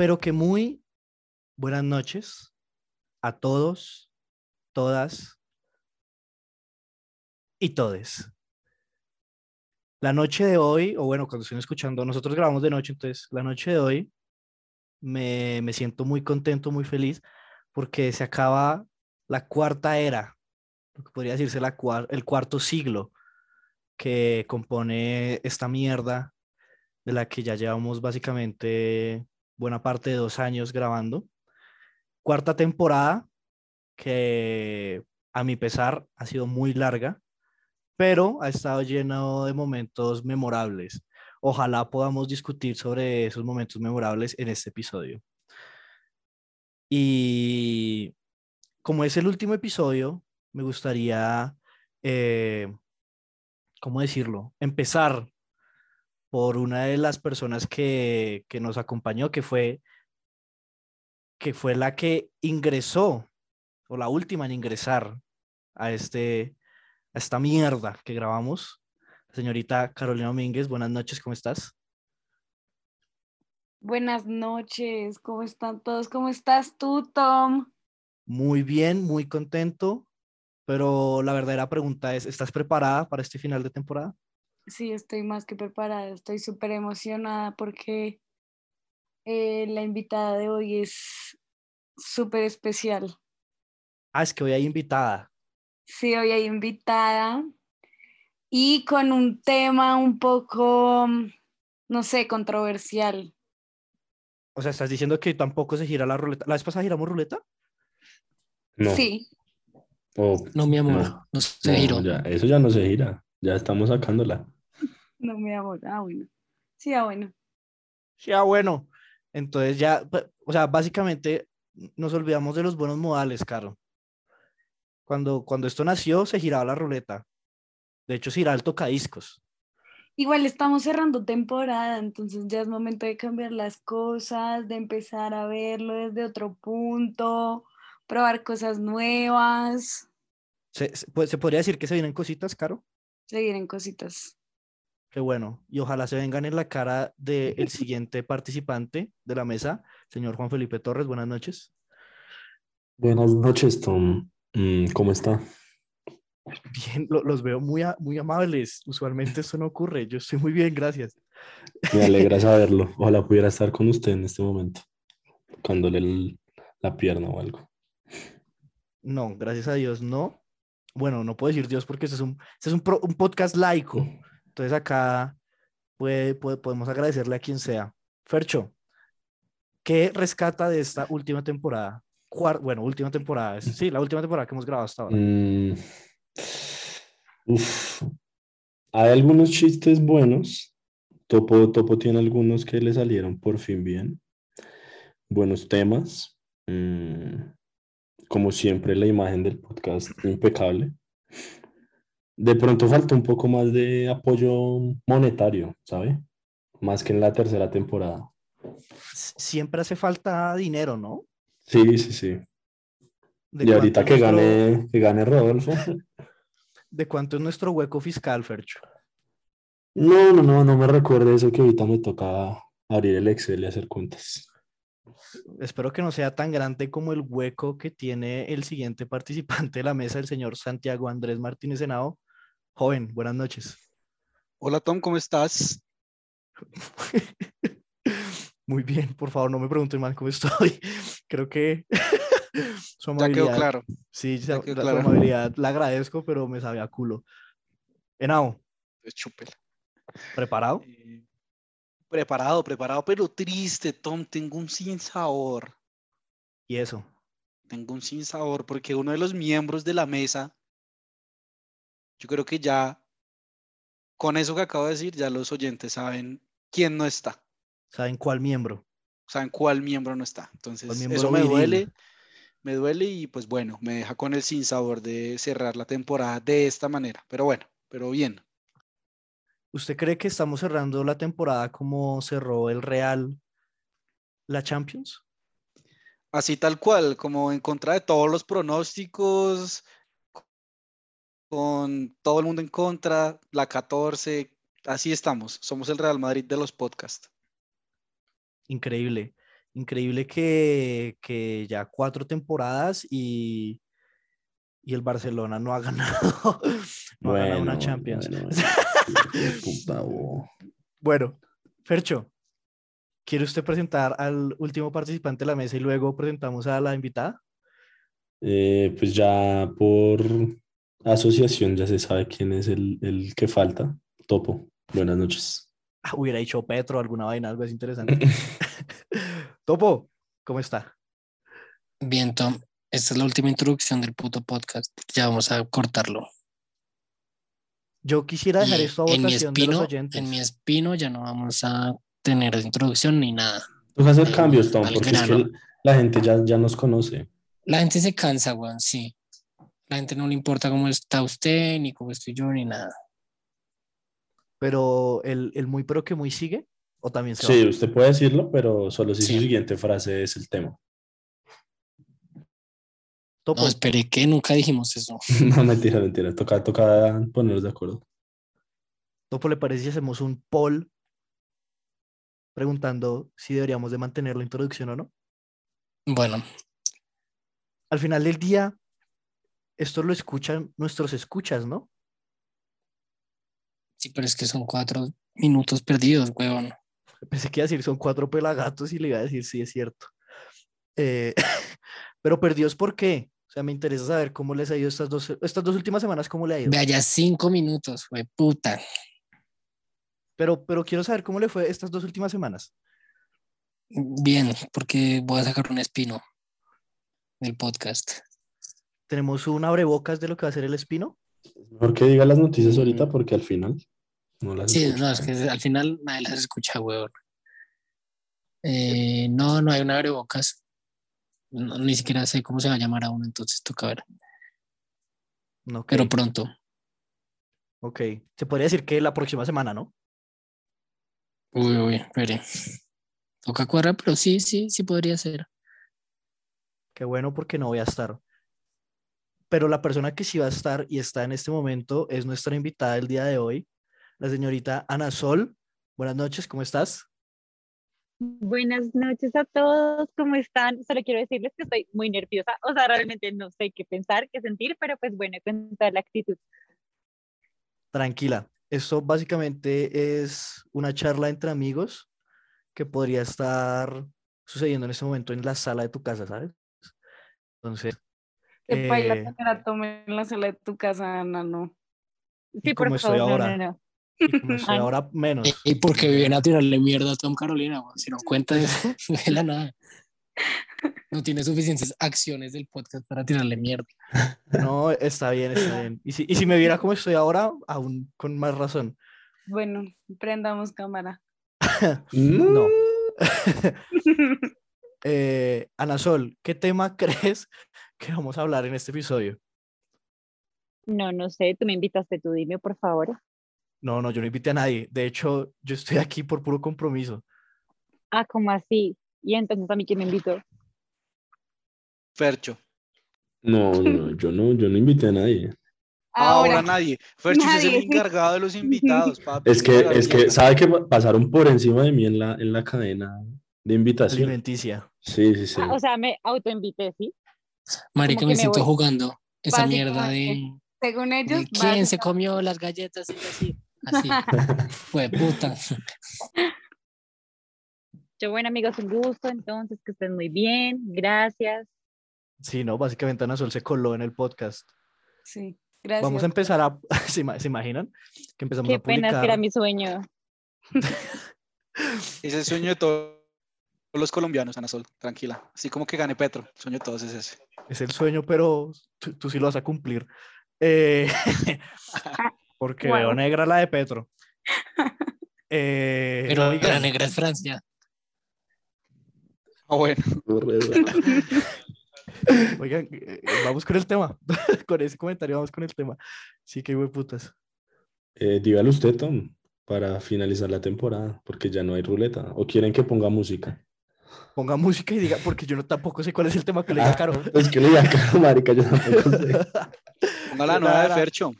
Pero que muy buenas noches a todos, todas y todes. La noche de hoy, o bueno, cuando estén escuchando, nosotros grabamos de noche, entonces la noche de hoy me, me siento muy contento, muy feliz, porque se acaba la cuarta era, lo que podría decirse la cuar- el cuarto siglo que compone esta mierda de la que ya llevamos básicamente buena parte de dos años grabando. Cuarta temporada que a mi pesar ha sido muy larga, pero ha estado lleno de momentos memorables. Ojalá podamos discutir sobre esos momentos memorables en este episodio. Y como es el último episodio, me gustaría, eh, ¿cómo decirlo? Empezar por una de las personas que, que nos acompañó, que fue, que fue la que ingresó, o la última en ingresar a, este, a esta mierda que grabamos. Señorita Carolina Domínguez, buenas noches, ¿cómo estás? Buenas noches, ¿cómo están todos? ¿Cómo estás tú, Tom? Muy bien, muy contento, pero la verdadera pregunta es, ¿estás preparada para este final de temporada? Sí, estoy más que preparada, estoy súper emocionada porque eh, la invitada de hoy es súper especial. Ah, es que hoy hay invitada. Sí, hoy hay invitada y con un tema un poco, no sé, controversial. O sea, estás diciendo que tampoco se gira la ruleta. ¿La vez pasada giramos ruleta? No. Sí, o- No, mi amor, no, no, se no, giró. ya, eso ya no se gira. Ya estamos sacándola. No me amor. Ah, bueno. Sí, ah, bueno. Sí, ah, bueno. Entonces ya, o sea, básicamente nos olvidamos de los buenos modales, Caro. Cuando, cuando esto nació, se giraba la ruleta. De hecho, se giraba el tocadiscos. Igual estamos cerrando temporada, entonces ya es momento de cambiar las cosas, de empezar a verlo desde otro punto, probar cosas nuevas, ¿Se, se, pues, ¿se podría decir que se vienen cositas, Caro? seguir en cositas. Qué bueno. Y ojalá se vengan en la cara del siguiente participante de la mesa, señor Juan Felipe Torres. Buenas noches. Buenas noches, Tom. Mm, ¿Cómo está? Bien, lo- los veo muy, muy amables. Usualmente eso no ocurre. Yo estoy muy bien, gracias. Me alegra saberlo. Ojalá pudiera estar con usted en este momento, tocándole el- la pierna o algo. No, gracias a Dios, no. Bueno, no puedo decir Dios porque este es un, este es un, pro- un podcast laico. Entonces acá puede, puede- podemos agradecerle a quien sea. Fercho, ¿qué rescata de esta última temporada? Bueno, última temporada. Sí, la última temporada que hemos grabado hasta ahora. Mm, uf. Hay algunos chistes buenos. Topo, Topo tiene algunos que le salieron por fin bien. Buenos temas. Mm, como siempre, la imagen del podcast impecable. De pronto falta un poco más de apoyo monetario, ¿sabe? Más que en la tercera temporada. Siempre hace falta dinero, ¿no? Sí, sí, sí. ¿De Y ahorita que nuestro- gane, que gane Rodolfo. ¿De cuánto es nuestro hueco fiscal, Fercho? No, no, no, no me recuerde eso que ahorita me toca abrir el Excel y hacer cuentas. Espero que no sea tan grande como el hueco que tiene el siguiente participante de la mesa, el señor Santiago Andrés Martínez Henao. Joven, buenas noches. Hola Tom, ¿cómo estás? Muy bien, por favor, no me pregunten mal cómo estoy. Creo que su Ya quedó amabilidad- claro. Sí, ya quedó la, su claro. amabilidad la agradezco, pero me sabe a culo. Henao, Pues chúpela. ¿preparado? Eh, preparado, preparado, pero triste, Tom. Tengo un sinsabor. Y eso. Tengo un sinsabor porque uno de los miembros de la mesa, yo creo que ya, con eso que acabo de decir, ya los oyentes saben quién no está. ¿Saben cuál miembro? Saben cuál miembro no está. Entonces, eso me viril. duele. Me duele y pues bueno, me deja con el sinsabor de cerrar la temporada de esta manera. Pero bueno, pero bien. ¿Usted cree que estamos cerrando la temporada como cerró el Real la Champions? Así tal cual, como en contra de todos los pronósticos, con todo el mundo en contra, la 14, así estamos, somos el Real Madrid de los podcasts. increíble. Increíble que, que ya cuatro temporadas y, y el Barcelona no ha ganado, no ha ganado una Champions. Puta. Bueno, Fercho, ¿quiere usted presentar al último participante de la mesa y luego presentamos a la invitada? Eh, pues ya por asociación ya se sabe quién es el, el que falta. Topo. Buenas noches. Ah, hubiera dicho Petro, alguna vaina, algo así interesante. Topo, ¿cómo está? Bien, Tom. Esta es la última introducción del puto podcast. Ya vamos a cortarlo. Yo quisiera dejar Y esto a en mi votación de los espino, oyentes. en mi espino ya no vamos a tener introducción ni nada. Toca hacer cambios, Tom, porque es que la gente ya, ya nos conoce. La gente se cansa, weón, sí. La gente no le importa cómo está usted, ni cómo estoy yo, ni nada. Pero el, el muy pero que muy sigue, o también se Sí, va? usted puede decirlo, pero solo si Sí. su siguiente frase es el tema. Topo, No, esperé que nunca dijimos eso. No, mentira, mentira. Toca, toca ponernos de acuerdo. Topo, ¿le parece si hacemos un poll preguntando si deberíamos de mantener la introducción o no? Bueno, Al final del día, esto lo escuchan nuestros escuchas, ¿no? sí, pero es que son cuatro minutos perdidos, weón. Pensé que iba a decir son cuatro pelagatos y le iba a decir sí, es cierto. Eh, pero perdidos, ¿por qué? O sea, me interesa saber cómo les ha ido estas dos, estas dos últimas semanas, cómo le ha ido. Vea ya cinco minutos, fue puta. Pero, pero quiero saber cómo le fue estas dos últimas semanas. Bien, porque voy a sacar un espino del podcast. Tenemos un abrebocas de lo que va a ser el espino. Mejor que diga las noticias ahorita Mm. porque al final no las Sí, no, es que al final nadie las escucha, weón. Eh, no, no hay un abrebocas. No, ni siquiera sé cómo se va a llamar aún, entonces toca ver. No, Pero pronto. ok. Se podría decir que la próxima semana, ¿no? Uy, uy, espere. Toca cuadrar, pero sí, sí, sí podría ser. Qué bueno porque no voy a estar. Pero la persona que sí va a estar y está en este momento es nuestra invitada del día de hoy, la señorita Ana Sol. Buenas noches, ¿cómo estás? Buenas noches a todos, ¿cómo están? Solo quiero decirles que estoy muy nerviosa, o sea, realmente no sé qué pensar, qué sentir, pero pues bueno, con toda la actitud. Tranquila. Esto básicamente es una charla entre amigos que podría estar sucediendo en este momento en la sala de tu casa, ¿sabes? Entonces, Que baila eh, tener a Tom en la sala de tu casa, Ana, no. Sí, como por estoy favor, ahora. no, no. y como estoy Ay. ahora menos. Y porque viven a tirarle mierda a Tom Carolina. Si no cuenta eso, de la nada. No tiene suficientes acciones del podcast para tirarle mierda. No, está bien, está bien. Y si, y si me viera como estoy ahora, aún con más razón. Bueno, prendamos cámara. No. Eh, Ana Sol, ¿qué tema crees que vamos a hablar en este episodio? No, no sé, tú me invitaste, tú dime, por favor. No, no, yo no invité a nadie. De hecho, yo estoy aquí por puro compromiso. Ah, ¿cómo así? Y entonces a mí quién me invitó. Fercho. No, no, yo no, yo no invité a nadie. Ahora, Ahora, nadie. Fercho usted es el nadie. encargado de los invitados, papi. Es que, es que. ¿sabe que pasaron por encima de mí en la, en la cadena de invitación? Alimenticia. Sí, sí, sí. Ah, o sea, me autoinvité, ¿sí? Marica, que me me siento voy. jugando esa mierda de, según de ellos, quién se comió las galletas y así. Así. Fue puta. Yo, bueno, amigos, un gusto, entonces, que estén muy bien, gracias. Sí, no, básicamente Ana Sol se coló en el podcast. Sí, gracias. Vamos a empezar a. ¿Se, ima- se imaginan? Que empezamos Qué a pena, es publicar. que era mi sueño. Ese es el sueño de todos los colombianos, Ana Sol. Tranquila. Así como que gane Petro. El sueño de todos es ese. Es el sueño, pero tú, tú sí lo vas a cumplir. Eh, porque Wow. veo negra la de Petro. Eh, Pero la negra es Francia. Ah, bueno. Oigan, eh, vamos con el tema. con ese comentario vamos con el tema. Sí que putas. Eh, dígalo usted, Tom, para finalizar la temporada, porque ya no hay ruleta. ¿O quieren que ponga música? Ponga música y diga, porque yo no tampoco sé cuál es el tema que le diga Ah, Caro. Es que le diga caro, marica, yo tampoco sé. Ponga la nueva de. Fercho.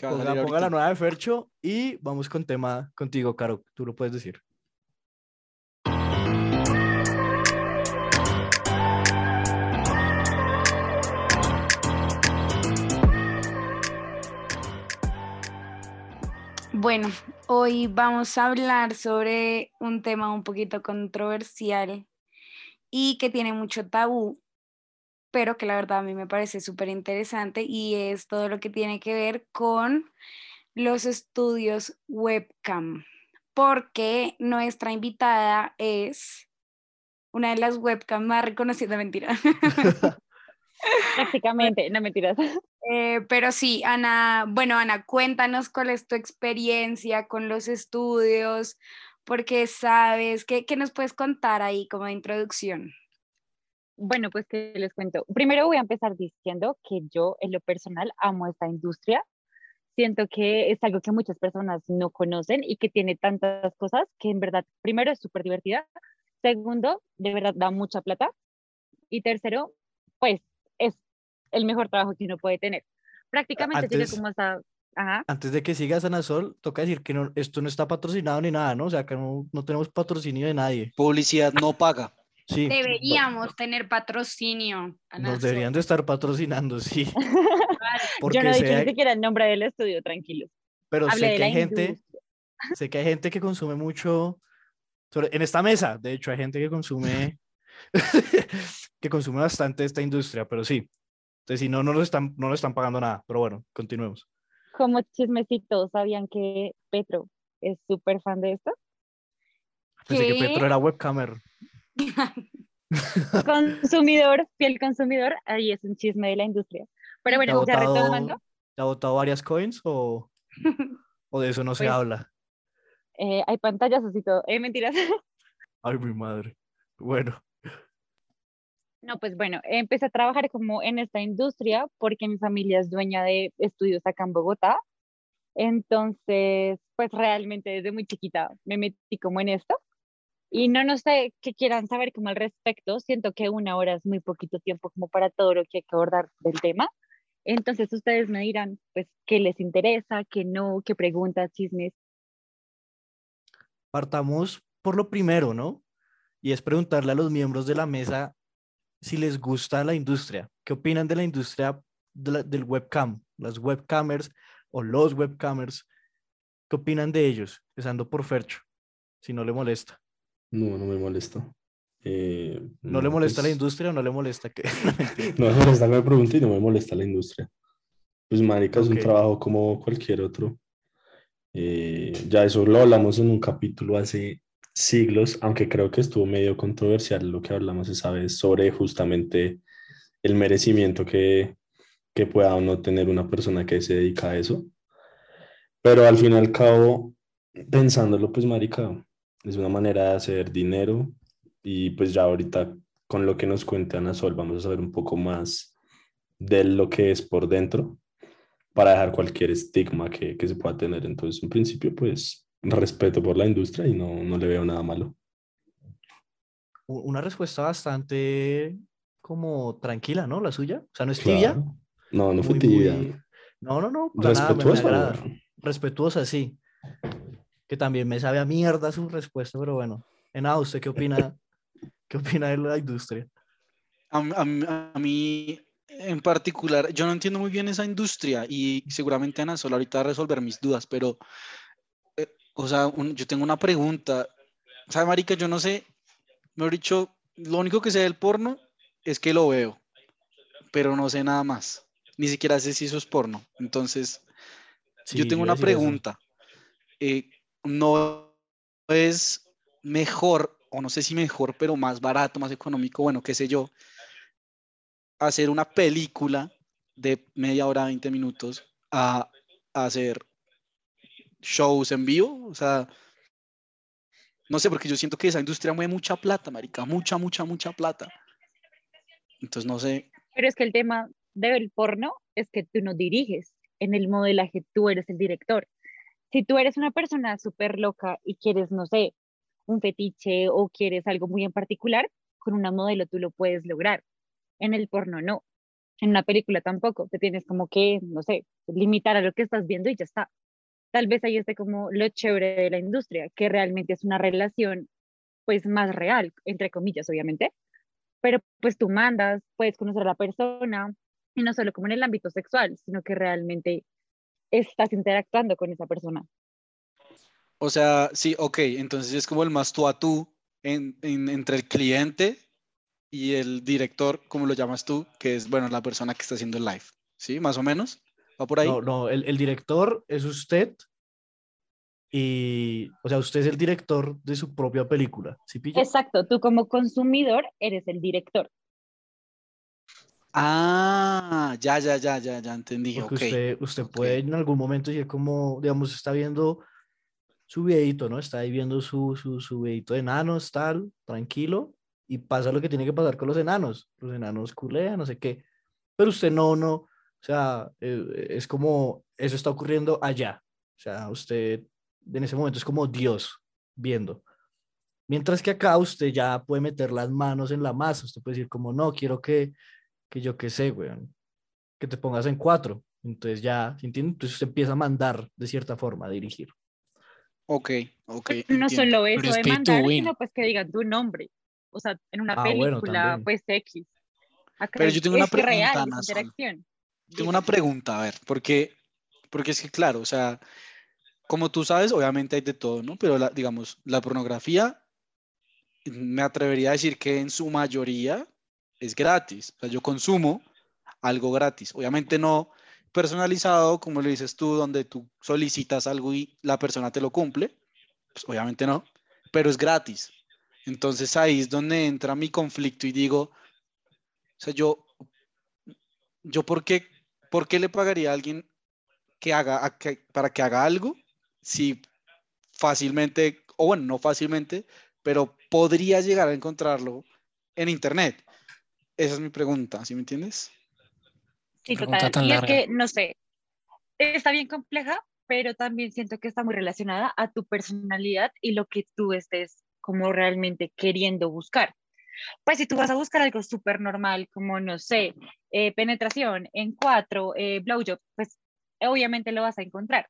Ponga, ponga la nueva de Fercho y vamos con tema contigo, Caro. Tú lo puedes decir. Bueno, hoy vamos a hablar sobre un tema un poquito controversial y que tiene mucho tabú, pero que la verdad a mí me parece súper interesante y es todo lo que tiene que ver con los estudios webcam, porque nuestra invitada es una de las webcam más reconocidas, mentira. Prácticamente, no mentiras. Eh, pero sí, Ana, bueno, Ana, cuéntanos cuál es tu experiencia con los estudios, porque sabes, ¿qué, qué nos puedes contar ahí como introducción? Bueno, pues que les cuento. Primero voy a empezar diciendo que yo en lo personal amo esta industria. Siento que es algo que muchas personas no conocen y que tiene tantas cosas que en verdad, primero es súper divertida, segundo, de verdad da mucha plata y tercero, pues es el mejor trabajo que uno puede tener. Prácticamente tiene Antes- como hasta... Ajá. Antes de que sigas, Ana Sol, toca decir que no, esto no está patrocinado ni nada, ¿no? O sea, que no, no tenemos patrocinio de nadie. Publicidad no paga. Sí. Deberíamos tener patrocinio. Ana Nos Sol. deberían de estar patrocinando, sí. Yo Porque no he dicho ni siquiera el nombre del estudio, tranquilo. pero Hablé sé que hay gente, industria. sé que hay gente que consume mucho, sobre- en esta mesa, de hecho, hay gente que consume, que consume bastante esta industria, pero sí. Entonces, si no, no nos están, no nos están pagando nada, pero bueno, continuemos. Como chismecito, ¿sabían que Petro es súper fan de esto? Pensé que ¿Qué? Petro era webcamer. Consumidor, fiel consumidor, ahí es un chisme de la industria. Pero ¿Te ha bueno, ya botado- retomando, ¿te ha botado varias coins o, o de eso no se Pues- habla? eh, hay pantallas y todo. Eh, mentiras. Ay, mi madre. Bueno, No, pues bueno, empecé a trabajar como en esta industria porque mi familia es dueña de estudios acá en Bogotá. Entonces, pues realmente desde muy chiquita me metí como en esto. Y no, no sé qué quieran saber como al respecto. Siento que una hora es muy poquito tiempo como para todo lo que hay que abordar del tema. Entonces ustedes me dirán, pues, qué les interesa, qué no, qué preguntas, chismes. partamos por lo primero, ¿no? Y es preguntarle a los miembros de la mesa si les gusta la industria. ¿Qué opinan de la industria de la- del webcam? Las webcamers o los webcamers. ¿Qué opinan de ellos? Empezando por Fercho, si no le molesta. No, no me molesta. Eh, ¿No le molesta la pues, industria o no le molesta que... No me molesta que me pregunte y no me molesta la industria. Pues marica, es un trabajo como cualquier otro. Eh, ya eso lo hablamos en un capítulo hace siglos, aunque creo que estuvo medio controversial lo que hablamos esa vez sobre justamente el merecimiento que, que pueda o no tener una persona que se dedica a eso. Pero al fin y al cabo, pensándolo, pues marica, es una manera de hacer dinero y pues ya ahorita con lo que nos cuenta Ana Sol vamos a saber un poco más de lo que es por dentro para dejar cualquier estigma que, que se pueda tener. Entonces, en principio, pues respeto por la industria y no, no le veo nada malo. Una respuesta bastante como tranquila, ¿no? La suya. O sea, no es tibia. Claro. No, no fue muy, tibia. muy- No, no, no. para nada, me- me Respetuosa. respetuosa, sí. Que también me sabe a mierda su respuesta, pero bueno. En nada, ¿usted qué opina? ¿Qué opina de la industria? A, a a mí en particular, yo no entiendo muy bien esa industria y seguramente Ana Sol ahorita va a resolver mis dudas, pero, o sea, un- yo tengo una pregunta. ¿Sabe, Marica? Yo no sé, mejor dicho, lo único que sé del porno es que lo veo, pero no sé nada más. Ni siquiera sé si eso es porno. Entonces, Sí, yo tengo una pregunta. Eh, ¿No es mejor, o no sé si mejor, pero más barato, más económico, bueno, qué sé yo, hacer una película de media hora, 20 minutos, a hacer shows en vivo? O sea, no sé, porque yo siento que esa industria mueve mucha plata, marica, mucha, mucha, mucha plata. Entonces, no sé, Pero es que el tema del porno es que tú no diriges. En el modelaje tú eres el director. Si tú eres una persona súper loca y quieres, no sé, un fetiche o quieres algo muy en particular, con una modelo tú lo puedes lograr. En el porno no. En una película tampoco. Te tienes como que, no sé, limitar a lo que estás viendo y ya está. Tal vez ahí esté como lo chévere de la industria, que realmente es una relación pues más real, entre comillas, obviamente, pero pues tú mandas, puedes conocer a la persona, y no solo como en el ámbito sexual, sino que realmente estás interactuando con esa persona. O sea, sí, ok, entonces es como el más tú a tú en- en- entre el cliente y el director, como lo llamas tú, que es, bueno, la persona que está haciendo el live. ¿Sí? Más o menos. ¿Va por ahí? No, no, el, el director es usted y, o sea, usted es el director de su propia película, ¿sí pilla? Exacto, tú como consumidor eres el director. Ah, ya, ya, ya, ya, ya entendí. Porque ok. usted, usted ok. puede en algún momento decir como, digamos, está viendo su videito, ¿no? Está ahí viendo su, su, su videito de enanos, tal, tranquilo, y pasa lo que tiene que pasar con los enanos. Los enanos culean, no sé qué. Pero usted no, no, o sea, eh, es como, eso está ocurriendo allá. O sea, usted en ese momento es como Dios viendo. Mientras que acá usted ya puede meter las manos en la masa. Usted puede decir como, no, quiero que, que yo qué sé, weón, que te pongas en cuatro. Entonces ya, ¿sí entiende? Entonces usted empieza a mandar de cierta forma, a dirigir. Ok, ok. No entiendo. solo eso es de mandar, sino pues que digan tu nombre. O sea, en una Ah, bueno, película, también. pues X. Acá Pero yo tengo una es real, pregunta, Sol. interacción. Tengo una pregunta, a ver, porque, porque es que claro, o sea, como tú sabes, obviamente hay de todo, ¿no? Pero la- digamos, la pornografía, me atrevería a decir que en su mayoría es gratis. O sea, yo consumo algo gratis. Obviamente no personalizado, como lo dices tú, donde tú solicitas algo y la persona te lo cumple. Pues obviamente no, pero es gratis. Entonces ahí es donde entra mi conflicto y digo, o sea, yo, yo ¿por qué, por qué le pagaría a alguien que haga, a que- para que haga algo si fácilmente, o bueno, no fácilmente, pero podría llegar a encontrarlo en internet? Esa es mi pregunta, ¿sí me entiendes? Sí, total. Y es que, no sé, está bien compleja, pero también siento que está muy relacionada a tu personalidad y lo que tú estés como realmente queriendo buscar. Pues si tú vas a buscar algo súper normal, como, no sé, eh, penetración en cuatro, eh, blowjob, pues obviamente lo vas a encontrar.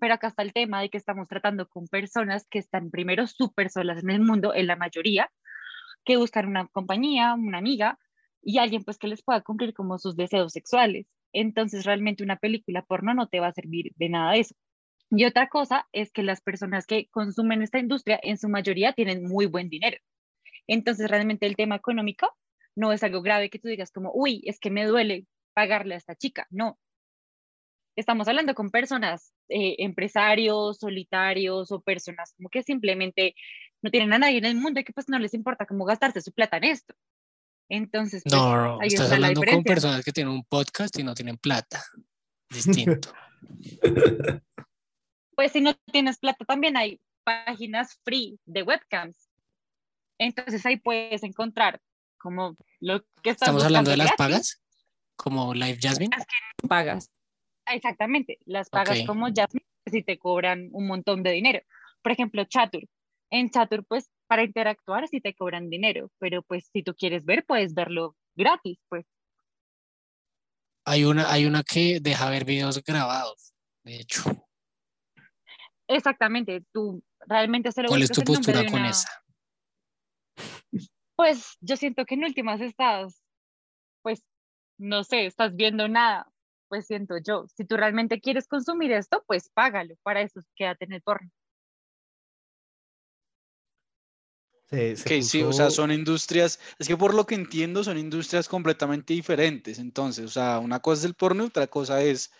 Pero acá está el tema de que estamos tratando con personas que están primero súper solas en el mundo, en la mayoría, que buscan una compañía, una amiga y alguien pues que les pueda cumplir como sus deseos sexuales. Entonces realmente una película porno no te va a servir de nada de eso. Y otra cosa es que las personas que consumen esta industria en su mayoría tienen muy buen dinero. Entonces realmente el tema económico no es algo grave que tú digas como, uy, es que me duele pagarle a esta chica. No. Estamos hablando con personas, eh, empresarios, solitarios o personas como que simplemente no tienen a nadie en el mundo y que pues no les importa cómo gastarse su plata en esto. Entonces, pues, No, no, ahí estás está la hablando con personas que tienen un podcast y no tienen plata. Distinto. Pues si no tienes plata, también hay páginas free de webcams. Entonces ahí puedes encontrar como lo que estás Estamos hablando de las pagas, como Live Jasmine. Pagas. Exactamente, las pagas como Jasmine si te cobran un montón de dinero. Por ejemplo, Chatur. En Chatur, pues para interactuar sí te cobran dinero, pero pues si tú quieres ver, puedes verlo gratis, pues. Hay una, hay una que deja ver videos grabados, de hecho. Exactamente, tú realmente solo ¿Cuál es tu postura con una- esa? Pues yo siento que en últimas estás, pues, no sé, estás viendo nada, pues siento yo. Si tú realmente quieres consumir esto, pues págalo, para eso quédate en el porno. Se, sí, o sea, son industrias, es que por lo que entiendo son industrias completamente diferentes. Entonces, o sea, una cosa es el porno y otra cosa es,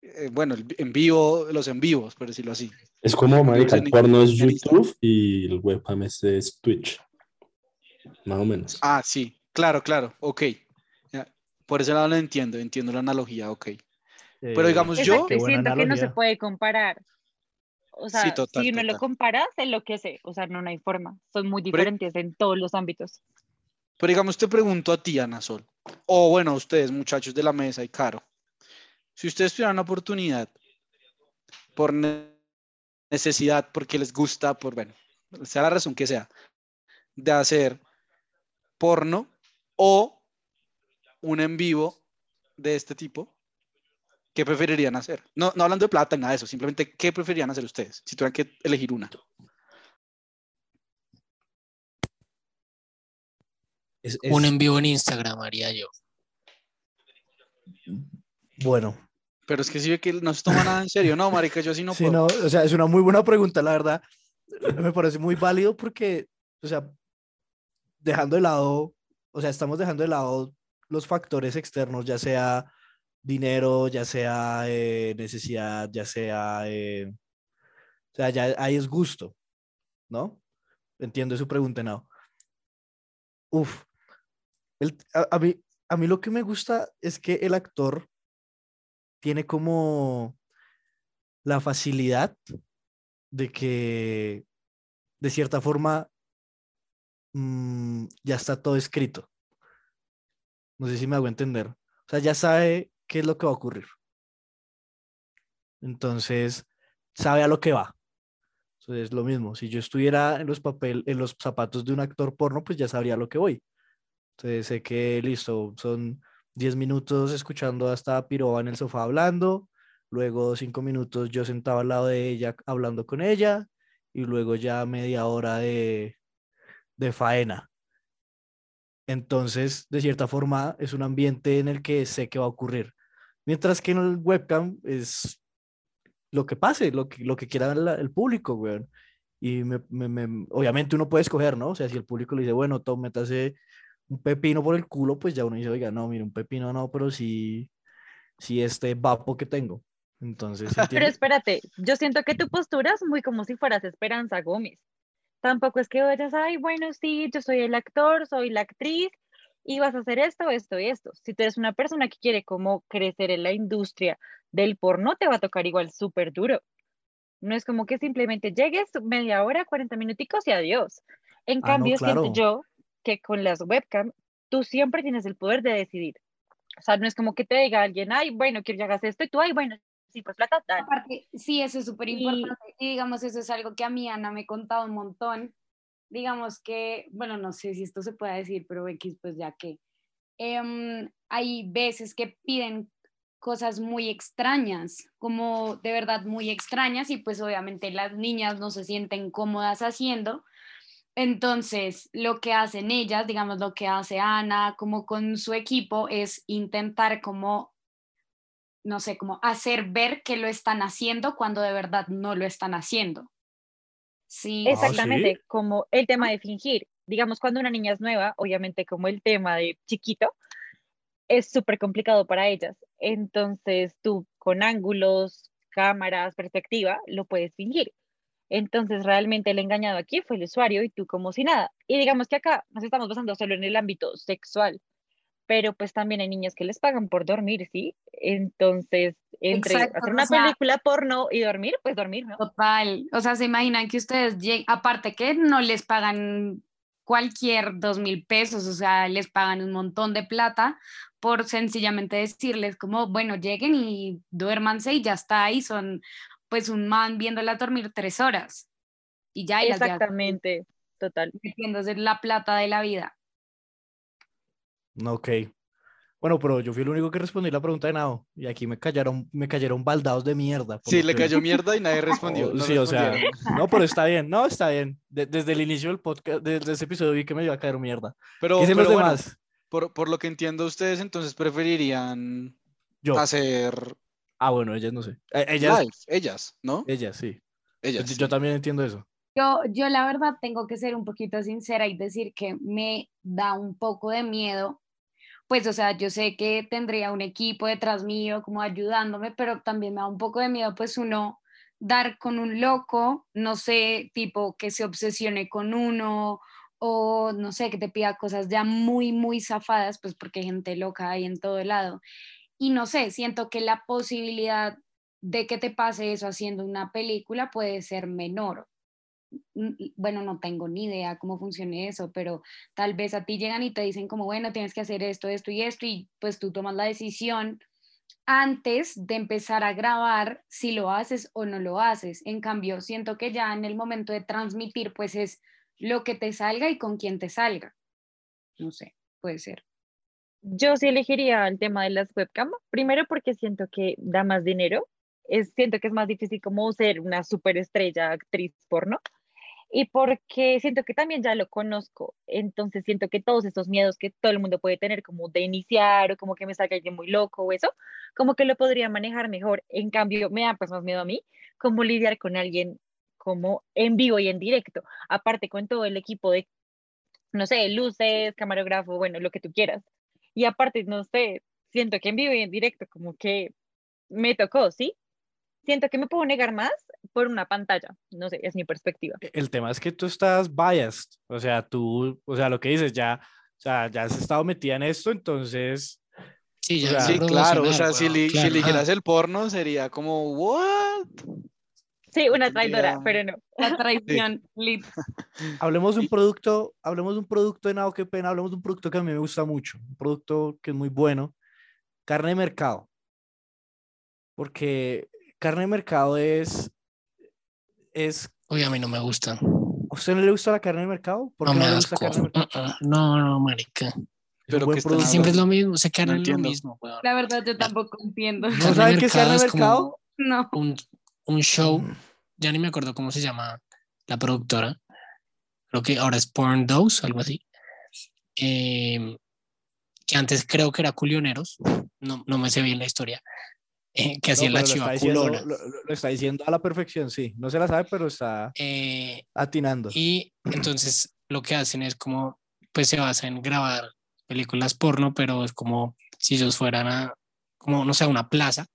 eh, bueno, el en vivo, los en vivos, por decirlo así. Es como, marica, el porno es. YouTube y el webcam este es Twitch. Más o menos. Ah, sí, claro, claro, ok. Por ese lado lo entiendo, entiendo la analogía, ok. pero eh, digamos, Pues yo- siento que no se analogía. puede comparar. O sea, total, si uno lo total. compara, se lo que sé. O sea, no, no hay forma. Son muy Pero- diferentes en todos los ámbitos. Pero digamos, te pregunto a ti, Ana Sol, o bueno, a ustedes, muchachos de la mesa y Caro, si ustedes tuvieran una oportunidad por ne- necesidad, porque les gusta, por, bueno, sea la razón que sea, de hacer porno o un en vivo de este tipo, ¿qué preferirían hacer? No, no hablando de plata, nada de eso, simplemente, ¿qué preferirían hacer ustedes si tuvieran que elegir una? es- Un en vivo en Instagram haría yo. Bueno, Pero es que sí ve que no se toma nada en serio, no, marica, yo sí no Sí, puedo. no, o sea, es una muy buena pregunta, la verdad. Me parece muy válido porque, o sea, dejando de lado, o sea, estamos dejando de lado los factores externos, ya sea dinero, ya sea eh, necesidad, ya sea, eh, o sea, ya ahí es gusto, ¿no? Entiendo su pregunta, no. Uf, el- a, mí, a mí lo que me gusta es que el actor tiene como la facilidad de que de cierta forma mm, ya está todo escrito. No sé si me hago entender. O sea, ya sabe qué es lo que va a ocurrir. Entonces, sabe a lo que va. Entonces, es lo mismo. Si yo estuviera en los papel, en los zapatos de un actor porno, pues ya sabría a lo que voy. Entonces, sé que listo, son 10 minutos escuchando hasta Piroba en el sofá hablando, luego 5 minutos yo sentado al lado de ella hablando con ella, y luego ya media hora de, de faena. Entonces, de cierta forma, es un ambiente en el que sé que va a ocurrir. Mientras que en el webcam es lo que pase, lo que, lo que quiera el público, weón. Y me- me- me- obviamente uno puede escoger, ¿no? O sea, si el público le dice, bueno, Tom, métase un pepino por el culo, pues ya uno dice, oiga, no, mire, un pepino no, pero sí, sí este vapo que tengo. Entonces, ¿sí Pero espérate, yo siento que tu postura es muy como si fueras Esperanza Gómez. Tampoco es que vayas, ay, bueno, sí, yo soy el actor, soy la actriz y vas a hacer esto, esto y esto. Si tú eres una persona que quiere como crecer en la industria del porno, te va a tocar igual súper duro. No es como que simplemente llegues media hora, 40 minuticos y adiós. En Ah, no, cambio, claro. siento yo que con las webcam, tú siempre tienes el poder de decidir. O sea, no es como que te diga alguien, ay, bueno, quiero que hagas esto y tú, ay, bueno, sí, pues plata, dale. Aparte, sí, eso es súper Y- importante. Y digamos, eso es algo que a mí Ana me ha contado un montón. Digamos que, bueno, no sé si esto se puede decir, pero X, pues ya que em, hay veces que piden cosas muy extrañas, como de verdad muy extrañas, y pues obviamente las niñas no se sienten cómodas haciendo. Entonces, lo que hacen ellas, digamos, lo que hace Ana como con su equipo es intentar como no sé, como hacer ver que lo están haciendo cuando de verdad no lo están haciendo. Sí, Ah, Exactamente, como el tema de fingir. Digamos, cuando una niña es nueva, obviamente como el tema de chiquito, es súper complicado para ellas. Entonces tú con ángulos, cámaras, perspectiva, lo puedes fingir. Entonces realmente el engañado aquí fue el usuario y tú como si nada. Y digamos que acá nos estamos basando solo en el ámbito sexual, pero pues también hay niñas que les pagan por dormir, ¿sí? Entonces, entre Exacto, hacer o una sea- película porno y dormir, pues dormir, ¿no? total. O sea, se imaginan que ustedes, aparte que no les pagan cualquier dos mil pesos, o sea, les pagan un montón de plata por sencillamente decirles como, bueno, lleguen y duérmanse y ya está ahí, son pues un man viéndola dormir tres horas y ya y las Exactamente, total. metiéndose la plata de la vida. No, Ok. Bueno, pero yo fui el único que respondí la pregunta de Nao. Y aquí me cayeron, me cayeron baldados de mierda. Sí, le cayó mierda y nadie respondió. Oh, no sí, o sea, no, pero está bien, no, está bien. De- desde el inicio del podcast, desde ese episodio vi que me iba a caer mierda. Pero, ¿Qué dicen pero los bueno, demás? por, por lo que entiendo, ustedes entonces preferirían Yo. hacer Ah, bueno, ellas no sé. Eh, Ellas, live, ellas, ¿no? ellas, sí. Ellas. Yo, yo también entiendo eso. Yo, yo la verdad tengo que ser un poquito sincera y decir que me da un poco de miedo. Pues, o sea, yo sé que tendría un equipo detrás mío como ayudándome, pero también me da un poco de miedo, pues uno dar con un loco, no sé, tipo que se obsesione con uno o no sé, que te pida cosas ya muy, muy zafadas, pues porque hay gente loca ahí en todo lado. Y no sé, siento que la posibilidad de que te pase eso haciendo una película puede ser menor bueno, no tengo ni idea cómo funcione eso, pero tal vez a ti llegan y te dicen como, bueno, tienes que hacer esto, esto y esto, y pues tú tomas la decisión antes de empezar a grabar si lo haces o no lo haces. En cambio, siento que ya en el momento de transmitir, pues es lo que te salga y con quién te salga. No sé, puede ser. Yo sí elegiría el tema de las webcam, primero porque siento que da más dinero, es, siento que es más difícil como ser una superestrella actriz porno, y porque siento que también ya lo conozco, entonces siento que todos estos miedos que todo el mundo puede tener, como de iniciar o como que me salga alguien muy loco o eso, como que lo podría manejar mejor. En cambio, me da pues más miedo a mí, como lidiar con alguien como en vivo y en directo, aparte con todo el equipo de, no sé, luces, camarógrafo, bueno, lo que tú quieras. Y aparte, no sé, siento que en vivo y en directo como que me tocó, ¿sí? Siento que me puedo negar más por una pantalla, no sé, es mi perspectiva. El tema es que tú estás biased, o sea, tú, o sea, lo que dices, ya, o sea, ya has estado metida en esto, entonces... Sí, O ya sea, Sí, claro, o sea, si, weón, li- si claro, eligieras el porno sería como, ¿what? Sí, una traidora, pero no. La traición, lit. Hablemos de un producto, hablemos de un producto de Nao, qué pena, hablemos de un producto que a mí me gusta mucho, un producto que es muy bueno, carne de mercado. Porque carne de mercado es, es, Uy, a mí no me gusta. ¿a usted no le gusta la carne de mercado? ¿Por No qué me no le da gusta carne de mercado? Uh, uh, No, no, marica. Es Pero que producto. Siempre es lo mismo, se quedan No en lo mismo, weón. La verdad, yo tampoco entiendo. ¿No Carne saben qué es carne de mercado? No. como un, un show, Mm. ya ni me acuerdo cómo se llama la productora. Creo que ahora es Porn Dose, algo así. Eh, que antes creo que era Culioneros, no, no me sé bien la historia. Eh, que No, hacía la lo chiva está diciendo- culona. Lo, lo- lo está diciendo a la perfección, sí. No se la sabe, pero está Eh, atinando. Y entonces lo que hacen es como, pues se basa en grabar películas porno, pero es como si ellos fueran a, como, no sé, a una plaza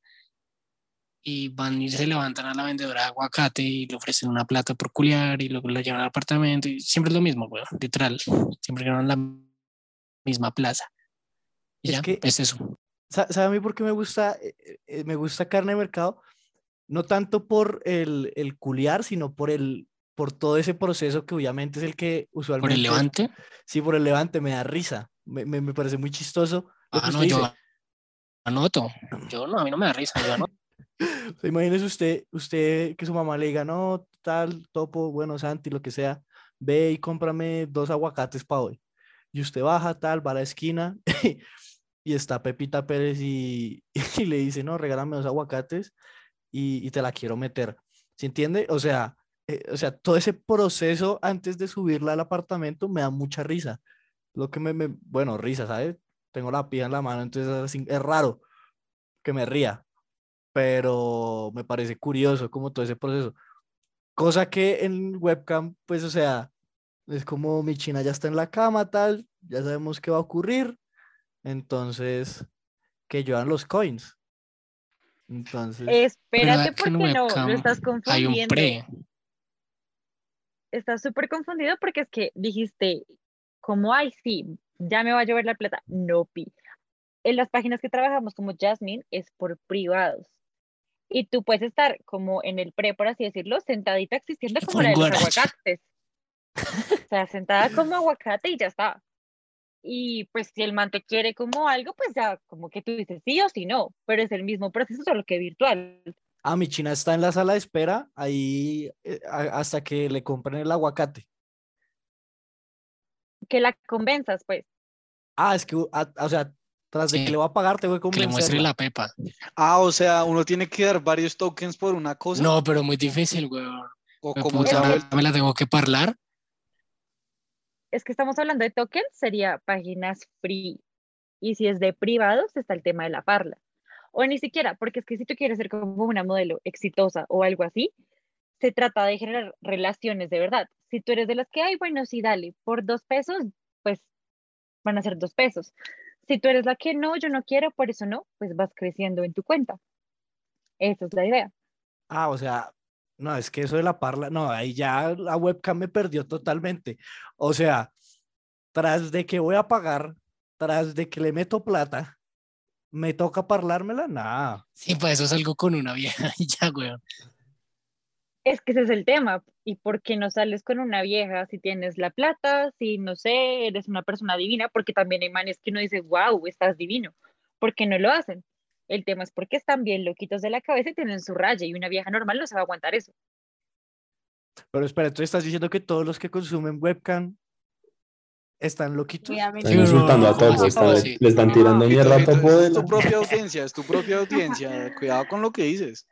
y van y se levantan a la vendedora de aguacate y le ofrecen una plata por culiar y luego la llevan al apartamento y siempre es lo mismo, weón, literal, siempre graban la misma plaza. Y Es ya, que- es eso. Sa- ¿Sabe a mí por qué me gusta, eh, eh, me gusta carne de mercado? No tanto por el, el culiar, sino por el, por todo ese proceso que obviamente es el que usualmente. Por el levante. Sí, por el levante, me da risa. Me, me, me parece muy chistoso. Ah, no, yo dice. anoto. Yo no, a mí no me da risa, yo anoto. Imagínese usted, usted que su mamá le diga, no, tal, topo, bueno, Santi, lo que sea, ve y cómprame dos aguacates para hoy. Y usted baja, tal, va a la esquina y está Pepita Pérez y, y le dice, no, regálame dos aguacates y, y te la quiero meter. ¿Se entiende? O sea, eh, o sea, todo ese proceso antes de subirla al apartamento me da mucha risa. Lo que me, me- bueno, risa, ¿sabes? Tengo la pija en la mano, entonces así- es raro que me ría pero me parece curioso como todo ese proceso. Cosa que en webcam, pues, o sea, es como mi china ya está en la cama, tal, ya sabemos qué va a ocurrir, entonces, que llevan los coins. Entonces, Espérate porque no, lo estás Hay un confundiendo. pre. Estás súper confundido porque es que dijiste, como, ay, sí, ya me va a llover la plata. No, pi. En las páginas que trabajamos como Jasmine es por privados. Y tú puedes estar como en el pre, por así decirlo, sentadita existiendo como la de los aguacates. O sea, sentada como aguacate y ya está. Y pues si el man te quiere como algo, pues ya como que tú dices sí o sí no, pero es el mismo proceso, solo que virtual. ah, mi china está en la sala de espera, ahí eh, a- hasta que le compren el aguacate. Que la convenzas, pues. Ah, es que, o sea, tras de que le va a pagar, tengo que Que le muestre la pepa. Ah, o sea, uno tiene que dar varios tokens por una cosa. No, pero muy difícil, weón. O como puta, me la tengo que parlar. Es que estamos hablando de tokens, sería páginas free. Y si es de privados, está el tema de la parla. O ni siquiera, porque es que si tú quieres ser como una modelo exitosa o algo así, se trata de generar relaciones de verdad. Si tú eres de las que, ay, bueno, sí, dale, por dos pesos, pues van a ser dos pesos. Si tú eres la que no, yo no quiero, por eso no, pues vas creciendo en tu cuenta. Esa es la idea. Ah, o sea, no, es que eso de la parla, no, ahí ya la webcam me perdió totalmente. O sea, tras de que voy a pagar, tras de que le meto plata, me toca parlarmela, nada. Sí, para eso salgo con una vieja y ya, weón. Es que ese es el tema. ¿Y por qué no sales con una vieja si tienes la plata, si no sé, eres una persona divina? Porque también hay manes que uno dice, wow, estás divino. ¿Por qué no lo hacen? El tema es porque están bien loquitos de la cabeza y tienen su raya y una vieja normal no se va a aguantar eso. Pero espera, tú estás diciendo que todos los que consumen webcam están loquitos. Están insultando a Topo, están- sí. le están tirando mierda a Topo de Es tu propia audiencia, es tu propia audiencia. Cuidado con lo que dices.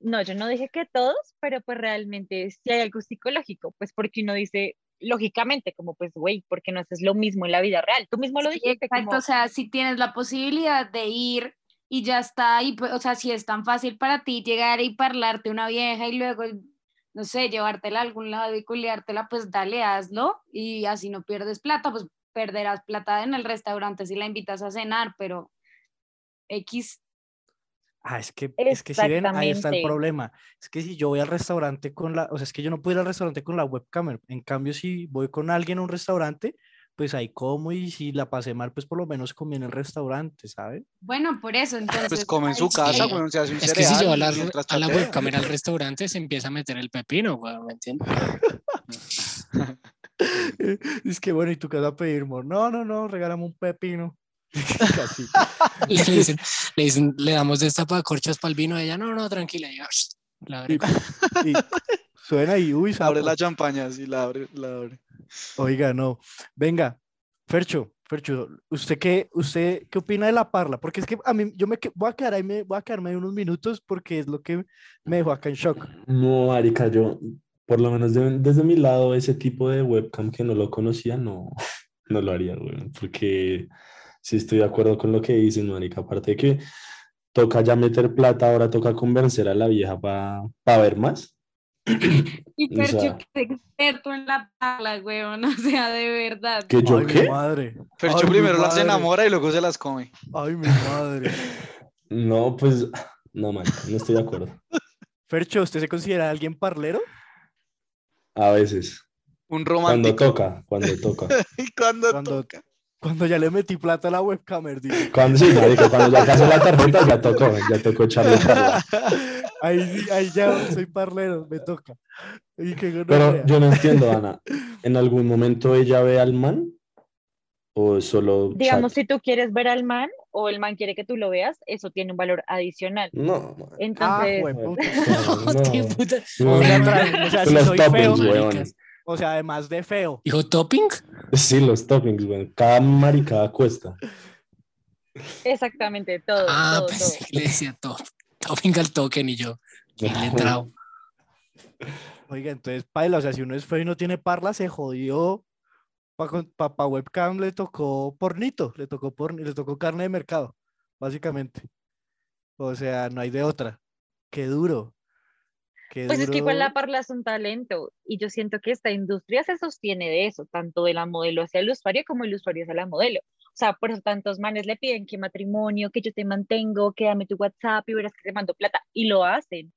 No, yo no dije que todos, pero pues realmente si hay algo psicológico, pues porque uno dice lógicamente, como pues, güey, porque no haces lo mismo en la vida real? Tú mismo lo Sí, dijiste. exacto, como- o sea, si tienes la posibilidad de ir y ya está, y pues, o sea, si es tan fácil para ti llegar y parlarte una vieja y luego, no sé, llevártela a algún lado y culiártela, pues dale, hazlo y así no pierdes plata, pues perderás plata en el restaurante si la invitas a cenar, pero X, Ah, es que, es que si ven, ahí está el problema. Es que si yo voy al restaurante con la, o sea, es que yo no puedo ir al restaurante con la webcam. En cambio, si voy con alguien a un restaurante, pues ahí como y si la pasé mal, pues por lo menos comí en el restaurante, ¿sabe? bueno, por eso, entonces... Pues come en su casa, weón, se hace un Es que si cereal lleva a la, a la webcam al restaurante se empieza a meter el pepino, weón, ¿me entiendes? Es que bueno, ¿y tú qué vas a pedir, amor? No, no, no, regálame un pepino. Le dicen, le dicen, le damos destapacorchos para el vino, ella, no, no, tranquila, y, la abre. Y, y suena y uy, Abre sapo. la champaña, sí, la abre, la abre. Oiga, no. Venga, Fercho, Fercho, ¿usted qué, usted qué opina de la parla? Porque es que a mí, yo me voy a quedar ahí, me, voy a quedarme unos minutos porque es lo que me dejó acá en shock. No, marica, yo, por lo menos de- desde mi lado, ese tipo de webcam que no lo conocía, no, no lo haría, güey, porque sí estoy de acuerdo con lo que dicen, marica, aparte de que toca ya meter plata, ahora toca convencer a la vieja para ver más. Y O Fercho, sea- que es experto en la parla, weón, o sea, de verdad. ¿Que yo Ay, mi qué? madre. Fercho Ay, primero las enamora y luego se las come. Ay, mi madre. No, pues, no, marica, no estoy de acuerdo. Fercho, ¿usted se considera alguien parlero? A veces, Un cuando romántico. toca, cuando toca. ¿Y cuando, Cuando- toca? Cuando ya le metí plata a la webcamer, dice. Cuando sí, cuando ya casó la tarjeta, ya tocó, ya tocó echarle parla. Ahí, sí, ahí ya soy parlero, me toca. Y que Pero gonorrea. yo no entiendo, Ana. ¿En algún momento ella ve al man? ¿O solo Digamos, chat? si tú quieres ver al man o el man quiere que tú lo veas, eso tiene un valor adicional. No. Ah, Entonces, hueputa. no. ¿Qué puta? No. O sea, tra- o sea, si Los soy feo, toppings, weón. o sea, además de feo. ¿Dijo topping? Sí, los toppings, weón. Cada maricada cuesta. exactamente, todo, Ah, todo, pensé todo. que le decía top. Topping al token y yo. Qué letrado. Oiga, entonces, paila, o sea, si uno es feo y no tiene parla, se jodió. Para pa, webcam le tocó pornito, le tocó por, le tocó carne de mercado, básicamente. O sea, no hay de otra. Qué duro. Qué Pues es que igual la parla es un talento y yo siento que esta industria se sostiene de eso, tanto de la modelo hacia el usuario como el usuario hacia la modelo. O sea, por eso tantos manes le piden que matrimonio, que yo te mantengo, que dame tu WhatsApp y verás que te mando plata y lo hacen.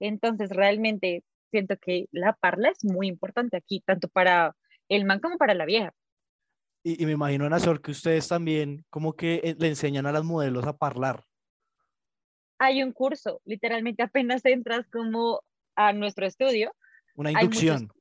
Entonces realmente siento que la parla es muy importante aquí, tanto para el man como para la vieja. Y, y me imagino, Ana que ustedes también como que eh, le enseñan a las modelos a parlar. Hay un curso, literalmente apenas entras como a nuestro estudio, Una muchos- inducción.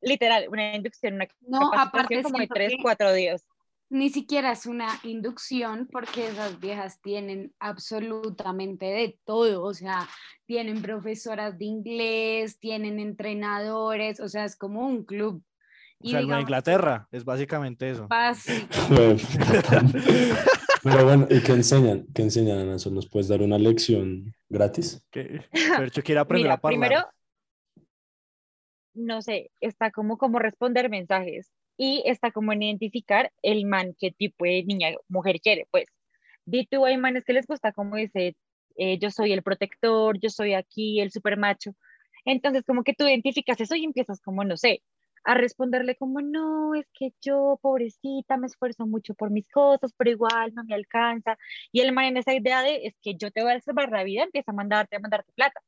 literal, una inducción, una No, aparte como de tres, cuatro días. Ni siquiera es una inducción porque esas viejas tienen absolutamente de todo, o sea, tienen profesoras de inglés, tienen entrenadores, o sea, es como un club. O sea, en Inglaterra, es básicamente eso. básico. Pero bueno, ¿y qué enseñan? ¿Qué enseñan, Ana? ¿Nos puedes dar una lección gratis? Que Fercho quiere aprender Mira, a parlar. primero, no sé, está como como responder mensajes y está como en identificar el man, qué tipo de niña, mujer quiere, pues. Di tú, hay manes que les gusta como dice, eh, yo soy el protector, yo soy aquí el super macho. Entonces, como que tú identificas eso y empiezas como, no sé, a responderle como, no, es que yo, pobrecita, me esfuerzo mucho por mis cosas, pero igual no me alcanza. Y el man en esa idea de, es que yo te voy a salvar la vida, empieza a mandarte, a mandarte plata.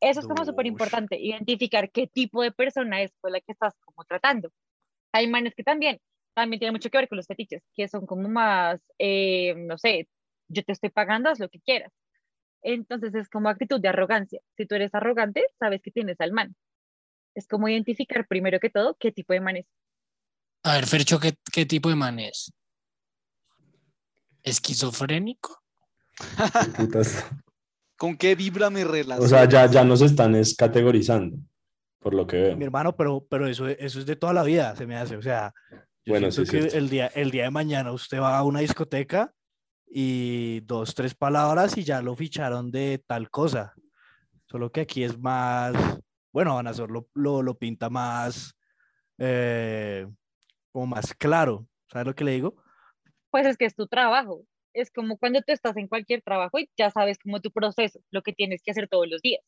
Eso es como súper importante, identificar qué tipo de persona es con la que estás como tratando. Hay manes que también, también tiene mucho que ver con los fetiches, que son como más, eh, no sé, yo te estoy pagando, haz lo que quieras. Entonces es como actitud de arrogancia. Si tú eres arrogante, sabes que tienes al man. Es como identificar primero que todo qué tipo de man es. A ver, Fercho, ¿qué, qué tipo de man es? ¿Esquizofrénico? ¿Con qué vibra mi relación? O sea, ya, ya nos están es categorizando, por lo que veo. Mi hermano, pero, pero eso, eso es de toda la vida, se me hace. O sea, yo Bueno, sí que el día, el día de mañana usted va a una discoteca y dos, tres palabras y ya lo ficharon de tal cosa. Solo que aquí es más, bueno, Van a lo, lo, lo pinta más, eh, como más claro. ¿Sabes lo que le digo? Pues es que es tu trabajo. Es como cuando tú estás en cualquier trabajo y ya sabes como tu proceso, lo que tienes que hacer todos los días.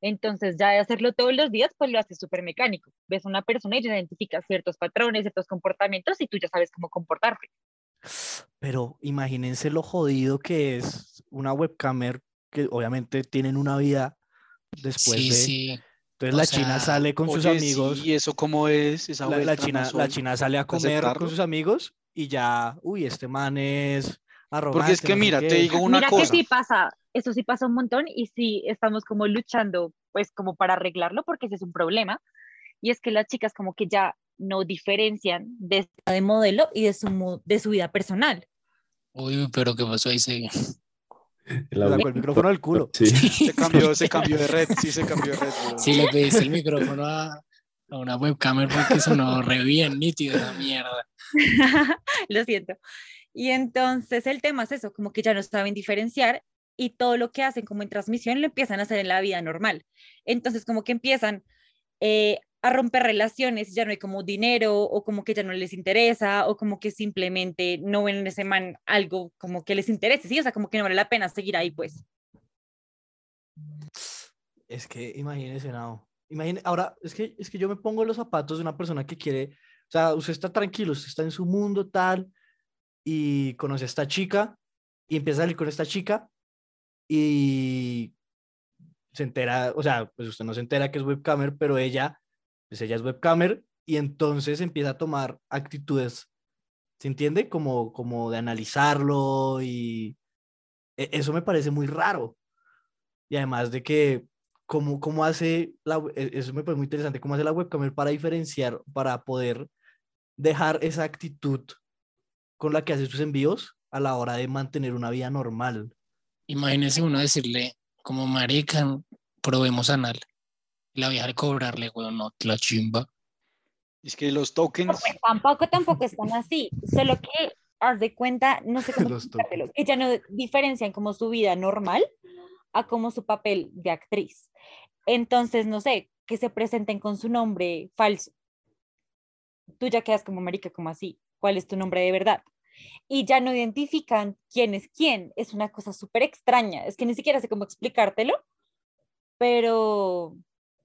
Entonces, ya de hacerlo todos los días, pues lo haces súper mecánico. Ves a una persona y identificas ciertos patrones, ciertos comportamientos y tú ya sabes cómo comportarte. Pero imagínense lo jodido que es una webcamer que obviamente tienen una vida después Sí, de... sí. Entonces o la china sale con sus amigos. ¿Y eso cómo es? Esa la, la china, la china sale a comer aceptarlo? con sus amigos y ya, uy, este man es arrogante. Porque es que mira, qué. te digo una Mira cosa. que sí pasa, eso sí pasa un montón y sí estamos como luchando pues como para arreglarlo porque ese es un problema y es que las chicas como que ya no diferencian de, de modelo y de su, de su vida personal. Uy, pero ¿qué pasó ahí? Se... Le sacó el micrófono del culo. Sí. Se cambió, se cambió de red, sí se cambió de red. weón. Sí, le pediste el micrófono a, a una webcamer porque sonó re bien nítido esa mierda. Lo siento. Y entonces el tema es eso, como que ya no saben diferenciar y todo lo que hacen como en transmisión lo empiezan a hacer en la vida normal. Entonces como que empiezan eh, a romper relaciones, ya no hay como dinero o como que ya no les interesa o como que simplemente no ven en ese man algo como que les interese, ¿sí? O sea, como que no vale la pena seguir ahí, pues. Es que imagínese, no. Imagine, ahora, es que, es que yo me pongo los zapatos de una persona que quiere, o sea, usted está tranquilo, usted está en su mundo tal, y conoce a esta chica, y empieza a salir con esta chica, y se entera, o sea, pues usted no se entera que es webcamer, pero ella, pues ella es webcamer, y entonces empieza a tomar actitudes, ¿se entiende? Como, como de analizarlo, y e- eso me parece muy raro. Y además de que, ¿cómo, cómo hace la, e- eso me parece muy interesante, cómo hace la webcamer para diferenciar, para poder dejar esa actitud con la que hace sus envíos a la hora de mantener una vida normal. Imagínese uno decirle, como marica, probemos anal. La vieja cobrarle, weón, no, la chimba. Es que los tokens, Pues tampoco, tampoco están así, solo que haz de cuenta, no sé cómo que ya no diferencian como su vida normal a como su papel de actriz. Entonces, no sé, que se presenten con su nombre falso. Tú ya quedas como marica, como así, ¿cuál es tu nombre de verdad? Y ya no identifican quién es quién. Es una cosa súper extraña. Es que ni siquiera sé cómo explicártelo, pero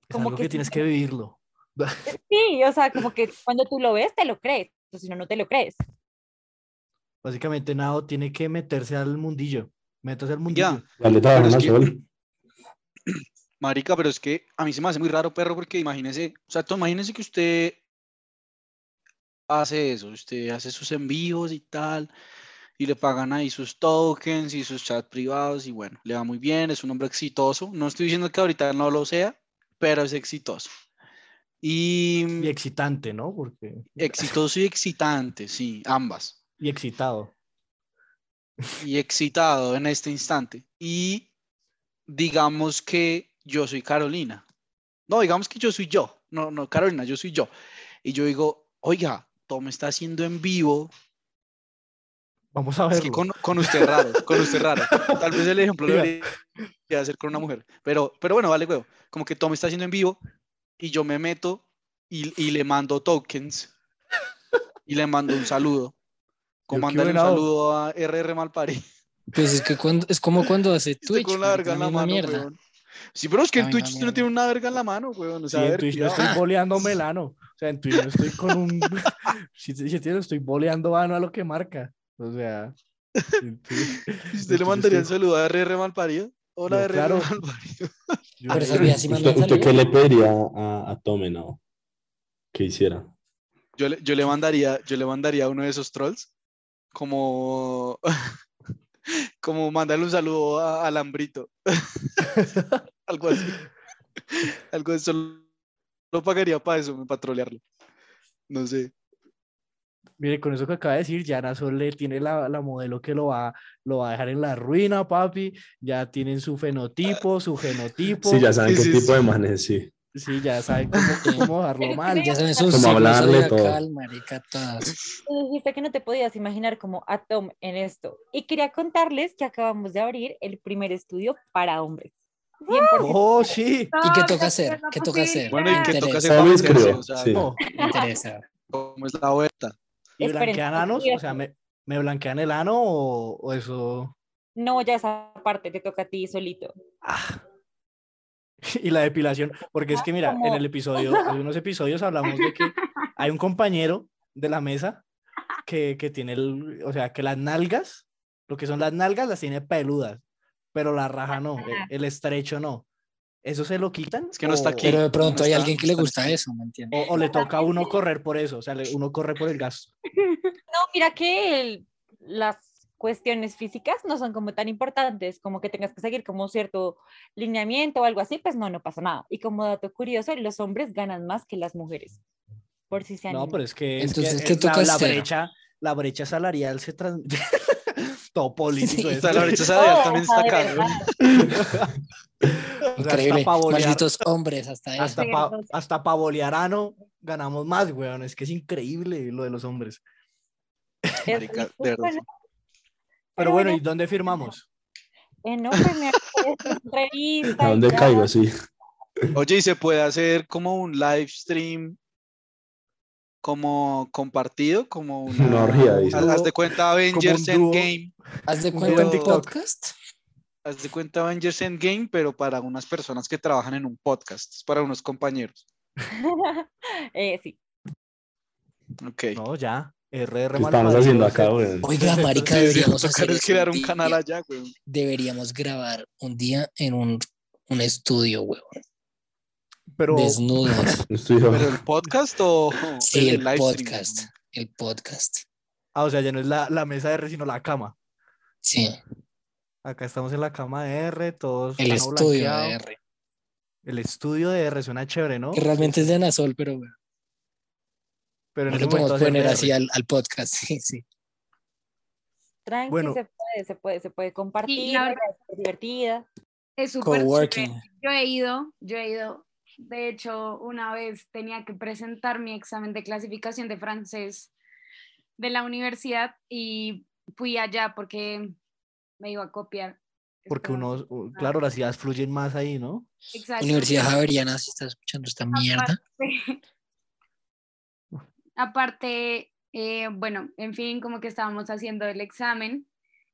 Es Como algo que que tienes ¿no? que vivirlo. sí, o sea, como que cuando tú lo ves, te lo crees. O si no, no te lo crees. Básicamente, Nao tiene que meterse al mundillo. Métase al mundillo. ya, Dale trabajo es que- marica, pero es que a mí se me hace muy raro, perro, porque imagínese, o sea, tú imagínese que usted hace eso, usted hace sus envíos y tal, y le pagan ahí sus tokens y sus chats privados, y bueno, le va muy bien, es un hombre exitoso. No estoy diciendo que ahorita no lo sea, pero es exitoso. Y Y excitante, ¿no? Porque... exitoso y excitante, sí, ambas. Y excitado. y excitado en este instante. Y digamos que yo soy Carolina. No, digamos que yo soy yo. No, no, Carolina, yo soy yo. Y yo digo, oiga, Tom está haciendo en vivo. Vamos a Es verlo. que con, con usted es raro, con usted es raro. Tal vez el ejemplo lo debería hacer con una mujer. Pero, pero bueno, vale, huevo. Como que Tom está haciendo en vivo y yo me meto y, y le mando tokens y le mando un saludo. Como un saludo a RR Malpari. Pues es que cuando, es como cuando hace Twitch. con la marica, verga en la misma mano, mierda. weón. Sí, pero es que en Twitch usted no tiene una verga en la mano, weón. O Sí, sea, a en ver, Twitch no estoy boleando melano. O sea, en Twitch no estoy con un. si, si entiendes, estoy boleando vano a lo que marca. O sea. en Twitch- ¿Y en ¿Usted le mandaría un estoy- saludo a RR Malparido? Hola, Yo, RR claro. Malparido. yo- Pero sí ¿Usted, qué le pediría a, a Tome, no? Que hiciera. Yo le, yo le mandaría, yo le mandaría uno de esos trolls como como mandarle un saludo a, a Lambrito. Algo así. Algo de eso. Lo pagaría para eso, para trolearlo. No sé. Mire, con eso que acaba de decir, Yana Sole tiene la, la modelo que lo va, lo va a dejar en la ruina, papi. Ya tienen su fenotipo, su genotipo. Sí, ya saben Sí, qué sí, tipo de manes, sí. Sí, ya saben cómo, cómo dejarlo mal. Ya saben sus Como signos hablarle todo. marica, todas. Tú dijiste que no te podías imaginar como a Tom en esto. Y quería contarles que acabamos de abrir el primer estudio para hombres. Oh, sí. ¿Y qué toca hacer? ¿Qué toca hacer? Bueno, ¿y qué toca hacer Solo para escribo, meterse? O sea, sí. No. Me interesa. ¿cómo es la vuelta? ¿Y Esperen, blanquean anos? O sea, ¿me, me blanquean el ano o, o eso? No, ya esa parte te toca a ti solito. Ah. Y la depilación, porque es que mira, en el episodio, en unos episodios hablamos de que hay un compañero de la mesa que, que tiene el, o sea, que las nalgas, lo que son las nalgas las tiene peludas, pero la raja no, el, el estrecho no. ¿Eso se lo quitan? Es que no está aquí. Pero de no pronto hay está- alguien que no le gusta eso, ¿me entiendes? O, o le toca a uno correr por eso, o sea, uno corre por el gasto. No, mira que el- las cuestiones físicas no son como tan importantes, como que tengas que seguir como cierto lineamiento o algo así, pues no, no pasa nada. Y como dato curioso, los hombres ganan más que las mujeres. Por si se No, pero es que, es que Entonces, ¿qué es la- toca la, hacer? brecha, la brecha salarial se transmite. Todo político. Sí. O la brecha salarial Oh, también o está acá. O sea, Increíble. hasta pa' bolear- Malditos hombres, hasta eso. hasta pa, Cerdos. hasta pa bolearano ganamos más, weón. Es que es increíble lo de los hombres. Es Marica, muy de verdad. Pero bueno, ¿y dónde firmamos? Eh, no, pues me ¿A dónde caigo? Sí. Oye, ¿y se puede hacer como un live stream como compartido? Como una, Una orgía, dice. Haz, haz de cuenta Avengers. Endgame. Haz de cuenta un en TikTok. podcast. Haz de cuenta Avengers Endgame, pero para unas personas que trabajan en un podcast, es para unos compañeros. Eh, sí. Ok. No, ya. RR ¿Qué estamos haciendo acá, weón? Oiga, marica, Sí, sí, deberíamos hacer es eso crear un canal allá, güey. Deberíamos grabar un día en un, un estudio, weón. Pero, Desnudos. Estudio. ¿Pero el podcast o Sí, el, live stream? podcast. El podcast. ah, o sea, ya no es la, la mesa de R, sino la cama. Sí, Acá estamos en la cama de R, todos. el estudio de. R. El estudio de R suena chévere, ¿no? Que realmente es de Anasol, pero bueno. Pero en No le podemos poner así al, al podcast. Sí, sí. Tranqui, Bueno. se puede, se puede, se puede compartir, la la verdad- verdad es divertida. Es súper. Yo he ido, yo he ido. De hecho, una vez tenía que presentar mi examen de clasificación de francés de la universidad y fui allá porque me iba a copiar. Porque uno, claro, las ideas fluyen más ahí, ¿no? Exacto. Universidad Javeriana, si estás escuchando esta mierda. Aparte, aparte, eh, bueno, en fin, como que estábamos haciendo el examen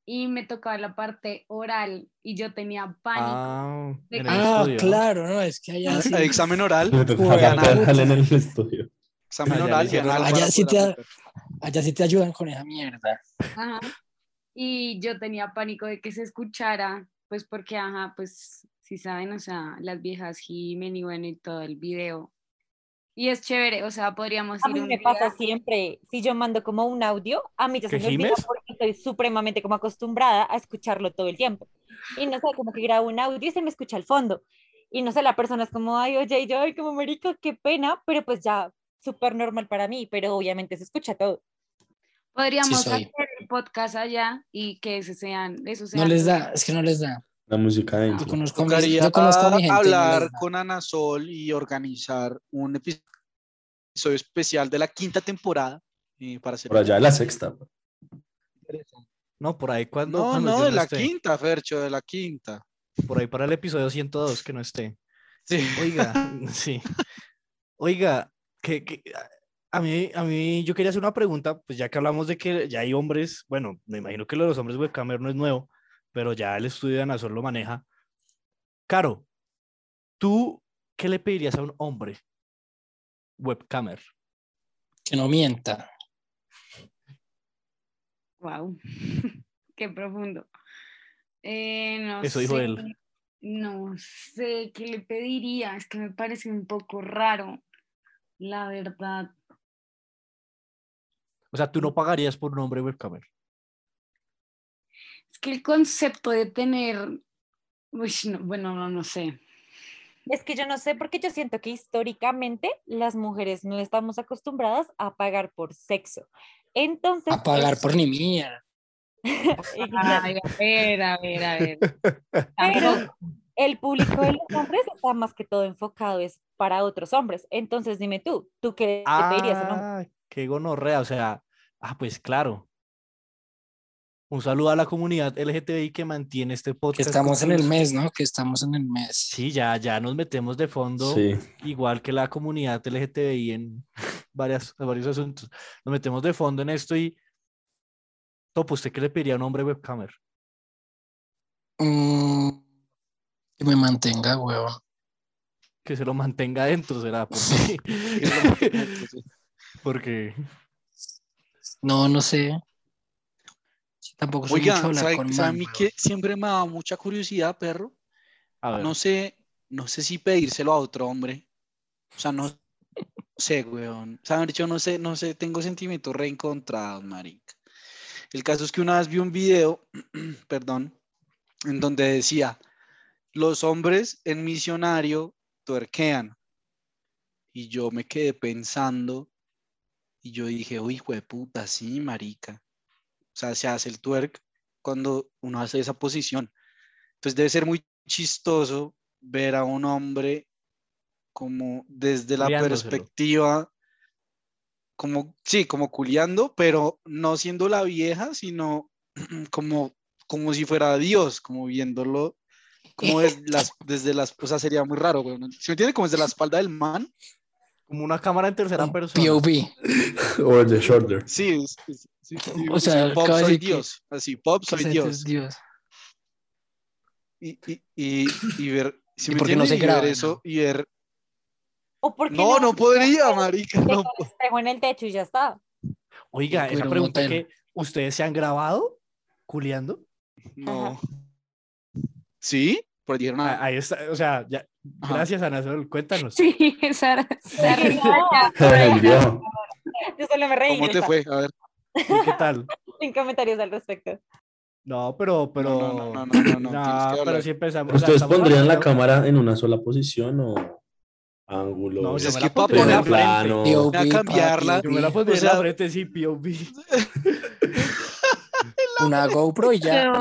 y me tocaba la parte oral y yo tenía pánico. Ah, de que- Ah, claro, no, es que allá sí. Examen oral. Déjale en el estudio. Examen oral. y allá sí te-. Allá sí te ayudan con esa mierda. Ajá. Y yo tenía pánico de que se escuchara, pues porque, ajá, pues, si saben, o sea, las viejas gimen y bueno, y todo el video. Y es chévere, o sea, podríamos A ir mí un me día- pasa siempre, si yo mando como un audio, a mí ya se ¿Que me olvida porque estoy supremamente como acostumbrada a escucharlo todo el tiempo. Y no sé, como que grabo un audio y se me escucha al fondo. Y no sé, la persona es como, ay, oye, yo, ay, como marica, qué pena, pero pues ya, súper normal para mí, pero obviamente se escucha todo. Podríamos soy. hacer el podcast allá y que ese sean, eso No sean les los- da, es que no les da. La música Yo dentro. conozco, Tocaría yo conozco a mi gente. no hablar con Ana Sol y organizar un episodio especial de la quinta temporada eh, para hacer. Por allá de la sexta. No, por ahí cuando. No, cuando no, yo de la esté. quinta, Fercho, de la quinta. Por ahí para el episodio 102 que no esté. Sí. Oiga, sí. Oiga, que, que a- a mí, a mí yo quería hacer una pregunta, pues ya que hablamos de que ya hay hombres, bueno, me imagino que lo de los hombres webcamer no es nuevo, pero ya el estudio de Anasol lo maneja. Caro, ¿tú qué le pedirías a un hombre webcamer? Que no mienta. Wow, qué profundo. Eh, no Eso dijo sé, él. No sé qué le pediría, es que me parece un poco raro, la verdad. O sea, tú no pagarías por un hombre webcamer. Es que el concepto de tener, uy, no, bueno, no, no sé. Es que yo no sé, porque yo siento que históricamente las mujeres no estamos acostumbradas a pagar por sexo. Entonces, A pagar por ni mía. Ay, a ver, a ver, a ver. Pero el público de los hombres está más que todo enfocado es para otros hombres. Entonces dime tú, ¿tú qué le pedirías a un hombre? Ah, qué gonorrea, o sea, ah, pues claro. Un saludo a la comunidad LGTBI que mantiene este podcast. Que estamos en el mes, ¿no? Que estamos en el mes. Sí, ya, ya nos metemos de fondo, Sí. igual que la comunidad LGTBI en varias, varios asuntos. Nos metemos de fondo en esto y. Topo, ¿usted qué le pediría a un hombre webcamer? Mm, que me mantenga, huevón. Que se lo mantenga dentro, será. Porque. porque No, no sé. Tampoco soy mucho Oigan, hablar ¿sabe, con sabe a mí que siempre me da mucha curiosidad, perro? a ver, No sé, no sé si pedírselo a otro hombre. O sea, no sé, weón. O sea, de hecho, no sé, no sé, tengo sentimientos reencontrados, marica. El caso es que una vez vi un video, perdón, en donde decía, los hombres en misionario tuerquean. Y yo me quedé pensando y yo dije, uy, hijo de puta, sí, marica. O sea, se hace el twerk cuando uno hace esa posición. Entonces debe ser muy chistoso ver a un hombre como desde la perspectiva, como, sí, como culiando, pero no siendo la vieja, sino como, como si fuera Dios, como viéndolo, como desde las, desde las, o sea, sería muy raro, güey. ¿no? ¿Se me entiende? Como desde la espalda del man. Como una cámara en tercera Un persona. POV. Over the shoulder. Sí, sí, sí, O sí, sea, Pop soy decir que- Dios, así, Pop soy Dios. es Dios. Y, y, y, y ver, si ¿Y me por qué no se Y ver graba, eso no? y ver, ¿O por qué no, no podría, marica, no espejo en el techo y ya está. Oiga, esa un pregunta que ustedes se han grabado culiando. No. ¿Sí? Pero dijeron, Ah, ah, Ahí está, o sea, ya, Ajá. gracias Ana Sol, cuéntanos. Sí, Sara. Sara. Yo solo me reí. ¿cómo te fue? A ver. ¿Y qué tal? Sin comentarios al respecto. No, pero, pero. No, no, no, no, no, que pero sí empezamos. ¿Ustedes pondrían la cámara en una sola posición o ángulo? No, yo Es me que para frente. plano. Voy a cambiarla. Yo me la pondría en la frente, sí, POV. Una GoPro y ya.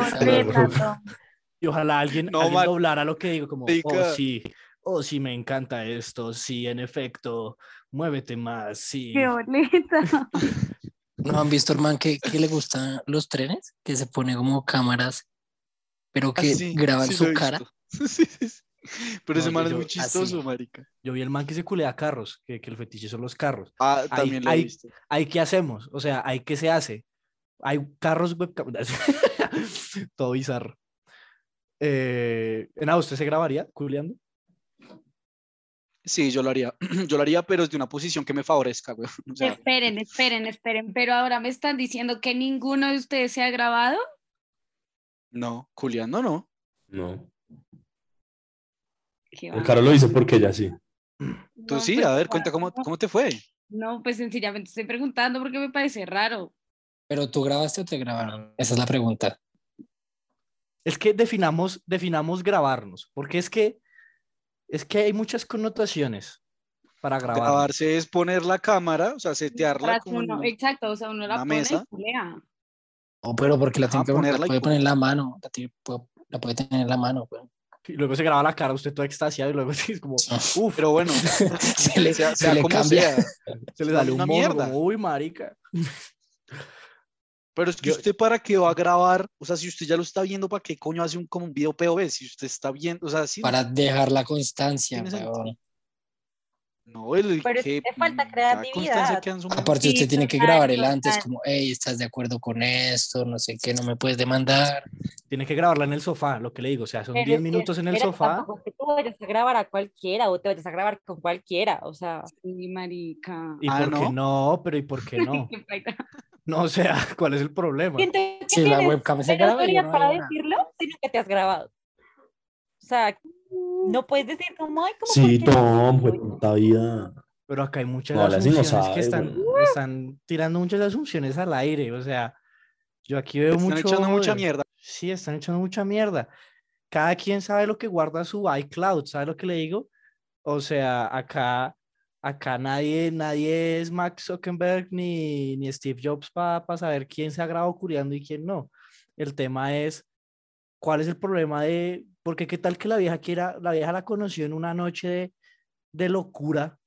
Y ojalá alguien, No, alguien doblara lo que digo, como, oh, sí, oh, sí, me encanta esto, sí, en efecto, muévete más, sí. Qué bonita. ¿No han visto, hermano, que, que le gustan los trenes? Que se pone como cámaras, pero Ah, que sí, graban sí su cara. visto. Sí, sí, sí. Pero ese man es yo- muy chistoso, así. marica. Yo vi el man que se culea carros, que, que el fetiche son los carros. Ah, también lo he ahí- visto. ¿Ahí qué hacemos? O sea, ¿ahí qué se hace? Hay carros webcam. Todo bizarro. Eh, ¿En usted se grabaría culeando? Sí, yo lo haría. Yo lo haría, pero desde una posición que me favorezca, güey. O sea, Esperen, esperen, esperen. Pero ahora me están diciendo que ninguno de ustedes se ha grabado. no, culiando no. No. Qué El. Caro lo dice porque ella sí. Tú No, sí, pues, a ver, cuenta cómo, cómo te fue. No, pues sencillamente estoy preguntando porque me parece raro. ¿Pero tú grabaste o te grabaron? Esa es la pregunta. Es que definamos, definamos grabarnos, porque es que, es que hay muchas connotaciones para grabar. Grabarse es poner la cámara, o sea, setearla como uno- exacto, o sea, uno la pone y mesa. culea. No, pero porque la, Ajá, tiene que- la ponerla y puede poner en la mano. La, tiene- puede- la puede tener en la mano. pues. Y luego se graba la cara, usted todo extasiado, y luego es como, uff, Pero bueno, Se le, sea, se sea le cambia. sea. se le sale un una mono, mierda. como, uy, marica. Pero es que Yo- usted para qué va a grabar, o sea, si usted ya lo está viendo, ¿para qué coño hace un como un video POV? Si usted está viendo, o sea, sí, Para dejar la constancia. No, el Pero es que te falta creatividad. Aparte, Sí, usted tiene que grabar el antes, como, hey, ¿estás de acuerdo con esto? No sé qué, no me puedes demandar. Tiene que grabarla en el sofá, lo que le digo, o sea, son Pero 10 es que, minutos en el sofá. Tampoco que tú vayas a grabar a cualquiera o te vayas a grabar con cualquiera. O sea, Sí, marica. ¿Y Ah, por qué ¿no? no? Pero ¿y por qué no? No, o sea, ¿cuál es el problema? que Si la webcam se graba, autoridad no para decirlo, sino que te has grabado. O sea, no puedes decir como, ay, como Sí, ¿por qué no? Tom, fue puta vida. Pero acá hay muchas No, no asunciones que sabe, están, güey. están tirando muchas asunciones al aire. O sea, yo aquí veo Están mucho. echando mucha mierda. Sí, están echando mucha mierda. Cada quien sabe lo que guarda su iCloud, ¿sabe lo que le digo? O sea, acá, acá nadie, nadie es Mark Zuckerberg ni, ni Steve Jobs para saber quién se ha grabado curiando y quién no. El tema es, ¿cuál es el problema de, porque qué tal que la vieja quiera, la vieja la conoció en una noche de, de locura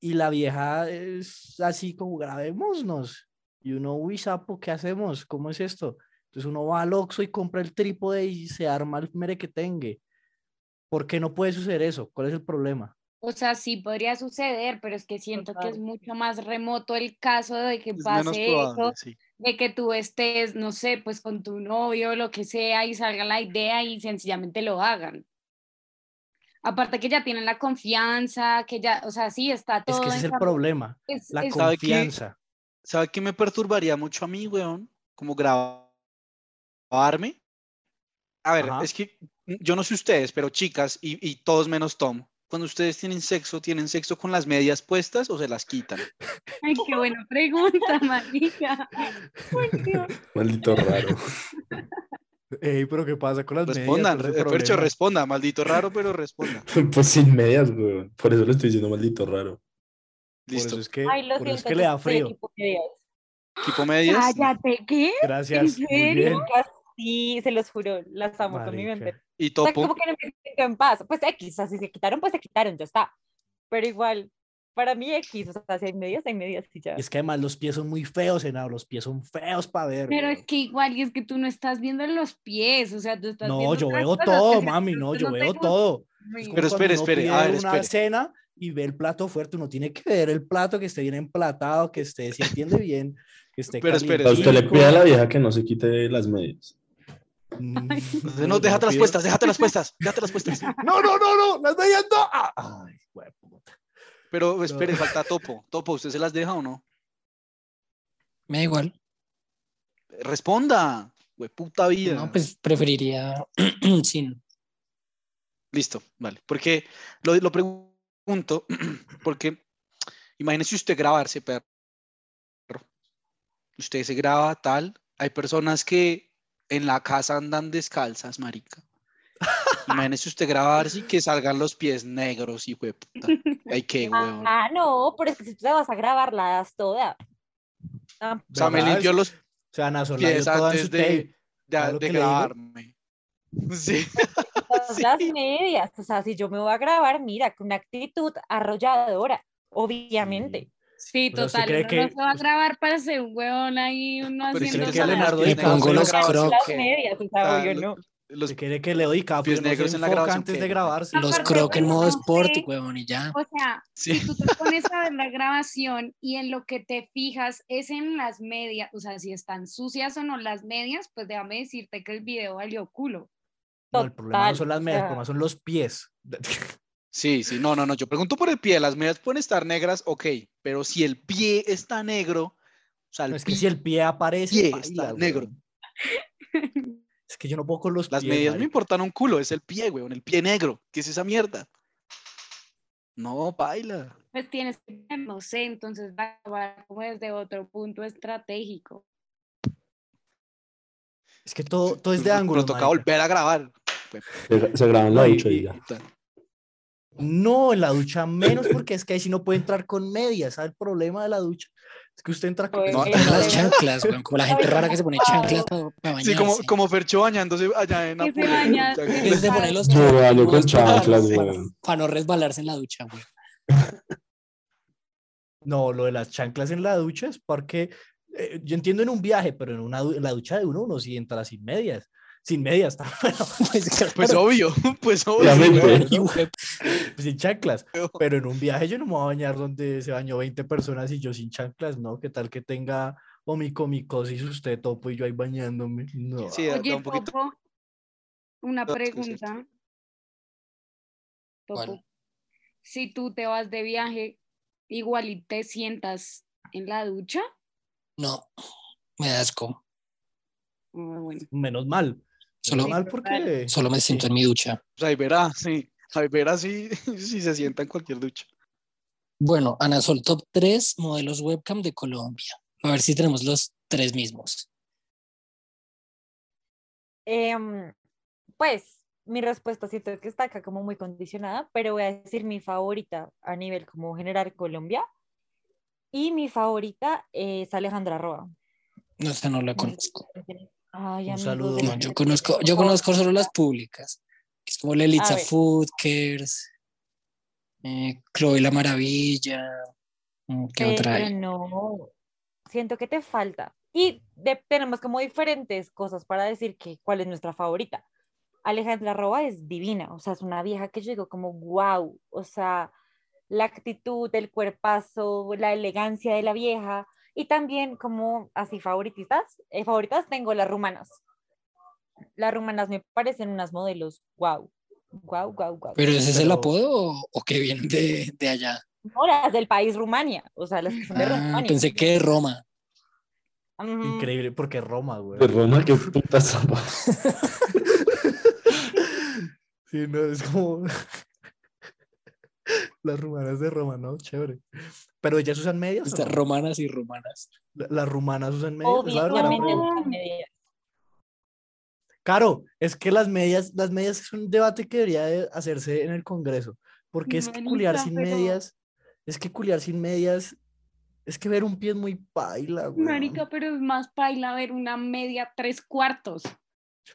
y la vieja es así como grabémonos Y uno, uy, sapo, ¿qué hacemos? ¿Cómo es esto? Entonces uno va al Oxxo y compra el trípode y se arma el merequetengue. ¿Por qué no puede suceder eso? ¿Cuál es el problema? O sea, sí podría suceder, pero es que siento que es mucho más remoto el caso de que Es pase eso, sí. de que tú estés, no sé, pues con tu novio o lo que sea y salga la idea y sencillamente lo hagan. Aparte que ya tienen la confianza, que ya, o sea, sí, está todo. Es que ese es el problema, Es- la es- confianza. ¿Sabe qué me perturbaría mucho a mí, weón? Como grabarme. A ver, Ajá. es que yo no sé ustedes, pero chicas y, y todos menos Tom, cuando ustedes tienen sexo, ¿tienen sexo con las medias puestas o se las quitan? Ay, qué buena pregunta, marica. Maldito raro. Ey, pero ¿qué pasa con las medias? Respondan, ¿Cuál es re- el Fercho, problema? responda, maldito raro, pero responda. Pues sin medias, güey. Por eso le estoy diciendo maldito raro. Por Listo. eso es que, Ay, lo por eso es siento, que le da frío. equipo medias. Equipo medias. Cállate, ¿qué? Gracias. Muy serio? bien. Sí, se los juro, las amo con mi mente. Y O sea, topo. como que no me siento en paz. Pues X, o sea, si se quitaron, pues se quitaron, ya está. Pero igual, para mí X, o sea, si hay medias, hay medias y ya. Es que además los pies son muy feos, Henao, los pies son feos para ver. Pero weón. es que igual, y es que tú no estás viendo los pies, o sea, tú estás No, viendo yo veo cosas todo, mami, no, yo te veo todo. Es Muy como Pero espere, espere, a ver, una espere. cena y ve el plato fuerte, uno tiene que ver el plato que esté bien emplatado, que esté, si entiende bien, que esté Pero espere, A usted le pide a la vieja que no se quite las medias. Mm, No, déjate las puestas, déjate las puestas, déjate las puestas. No, no, no, no, las medias no. Ay. Pero espere, falta topo. Topo, ¿usted se las deja o no? Me da igual. Responda. Güey, puta vida. No, pues preferiría sin. Listo, vale. Porque lo, lo pregunto, porque imagínese usted grabarse, perro. Usted se graba tal. Hay personas que en la casa andan descalzas, marica. Imagínese usted grabarse y que salgan los pies negros, hijo de puta. Ay, qué huevón. Ah, no, pero es que si tú te vas a grabar, la das toda. Ah, O sea, me limpió los O sea, en su de, de, ¿sabe lo de grabarme. Sí. todas Sí. las medias. O sea, si yo me voy a grabar, mira, con una actitud arrolladora, obviamente. Sí, O sea, ¿usted total, cree uno que- no se va a grabar para ser un huevón ahí, uno Pero haciendo que. Leonardo los negros pongo los crocs. Las ¿qué? medias, o sea, Ah, no. Los Se quiere que Leo DiCaprio pies no se negros en la grabación, antes de grabarse. Los Aparte, crocs en modo no sport, sé. huevón, y ya. O sea, Sí. si tú te pones a ver la grabación y en lo que te fijas es en las medias, o sea, si están sucias o no las medias, pues déjame decirte que el video valió culo. No, el problema no Total, son las medias, el sea. problema son los pies. Sí, sí, no, no, no. Yo pregunto por el pie. Las medias pueden estar negras, ok. Pero si el pie está negro, o sea, el No, es que si el pie aparece, pie está weón. negro. Es que yo no puedo con los Las pies. medias me marica. importan un culo, es el pie, weón, el pie negro. ¿Qué es esa mierda? No, baila. Pues tienes que, no sé, entonces va a grabar como desde otro punto estratégico. Es que todo, todo es de ángulo. Nos toca volver a grabar. Se, se graba en la No, y- ducha y y- ya. Puta. No, en la ducha menos, porque es que ahí sí no puede entrar con medias. ¿Sabe el problema de la ducha? Es que usted entra con. Pues, No, las chanclas, weón, como la gente rara que se pone chanclas para, bañarse. Sí, como, como Fercho bañándose allá en Que se Apure. baña- puta, que que- Que se pone los baño con chanclas para- chanclas, para- weón. Para no resbalarse en la ducha, güey. No, lo de las chanclas en la ducha es porque eh, yo entiendo en un viaje, pero en, una, en la ducha de uno, uno sí entra sin medias. Sin medias, bueno, Pues, claro, Pues obvio, pues obvio. Güey, sin chanclas. Pero en un viaje yo no me voy a bañar donde se bañó 20 personas y yo sin chanclas, ¿no? ¿Qué tal que tenga omicomicosis usted topo y yo ahí bañándome? No. Sí, Oye, un poquito. Topo, una pregunta. Topo, si tú te vas de viaje, igual y te sientas en la ducha, No, me da asco. Ah, bueno. Menos mal. Solo, Menos mal porque... solo me siento en mi ducha. Pues ahí verá, sí. Ahí verá si, si se sienta en cualquier ducha. Bueno, Ana Sol, top 3 modelos webcam de Colombia. A ver si tenemos los tres mismos. Em, pues mi respuesta siento que está acá como muy condicionada, pero voy a decir mi favorita a nivel como general Colombia. Y mi favorita es Alejandra Roa. No, esta no la conozco. Ay, Un amigos, saludo. No, yo conozco, yo conozco solo las públicas, que es como Lelitza. Food Cares, eh, Chloe la Maravilla, mm, ¿qué otra Pero hay? no. siento que te falta. Y de- tenemos como diferentes cosas para decir que cuál es nuestra favorita. Alejandra Roa es divina, o sea, es una vieja que yo digo como wow, o sea, la actitud, el cuerpazo, la elegancia de la vieja y también como así favoritistas, eh, favoritas tengo las rumanas. Las rumanas me parecen unas modelos wow, wow, wow, wow. Pero ese es el apodo o, o que vienen de, de allá. No, las del país Rumania, o sea, las que son de Ah, Rumania. pensé que de Roma. Increíble, porque Roma, güey. De Roma, qué puta zapa. Sí, no, es como las rumanas de Roma, ¿no? Chévere. Pero ellas usan medias. Estas no? romanas y rumanas. La- Las rumanas usan medias. Obviamente usan medias. Caro, es que las medias, las medias es un debate que debería de hacerse en el Congreso, porque es que culiar sin pero- medias, es que culiar sin medias, es que ver un pie es muy paila, güey. Marica, pero es más paila ver una media tres cuartos.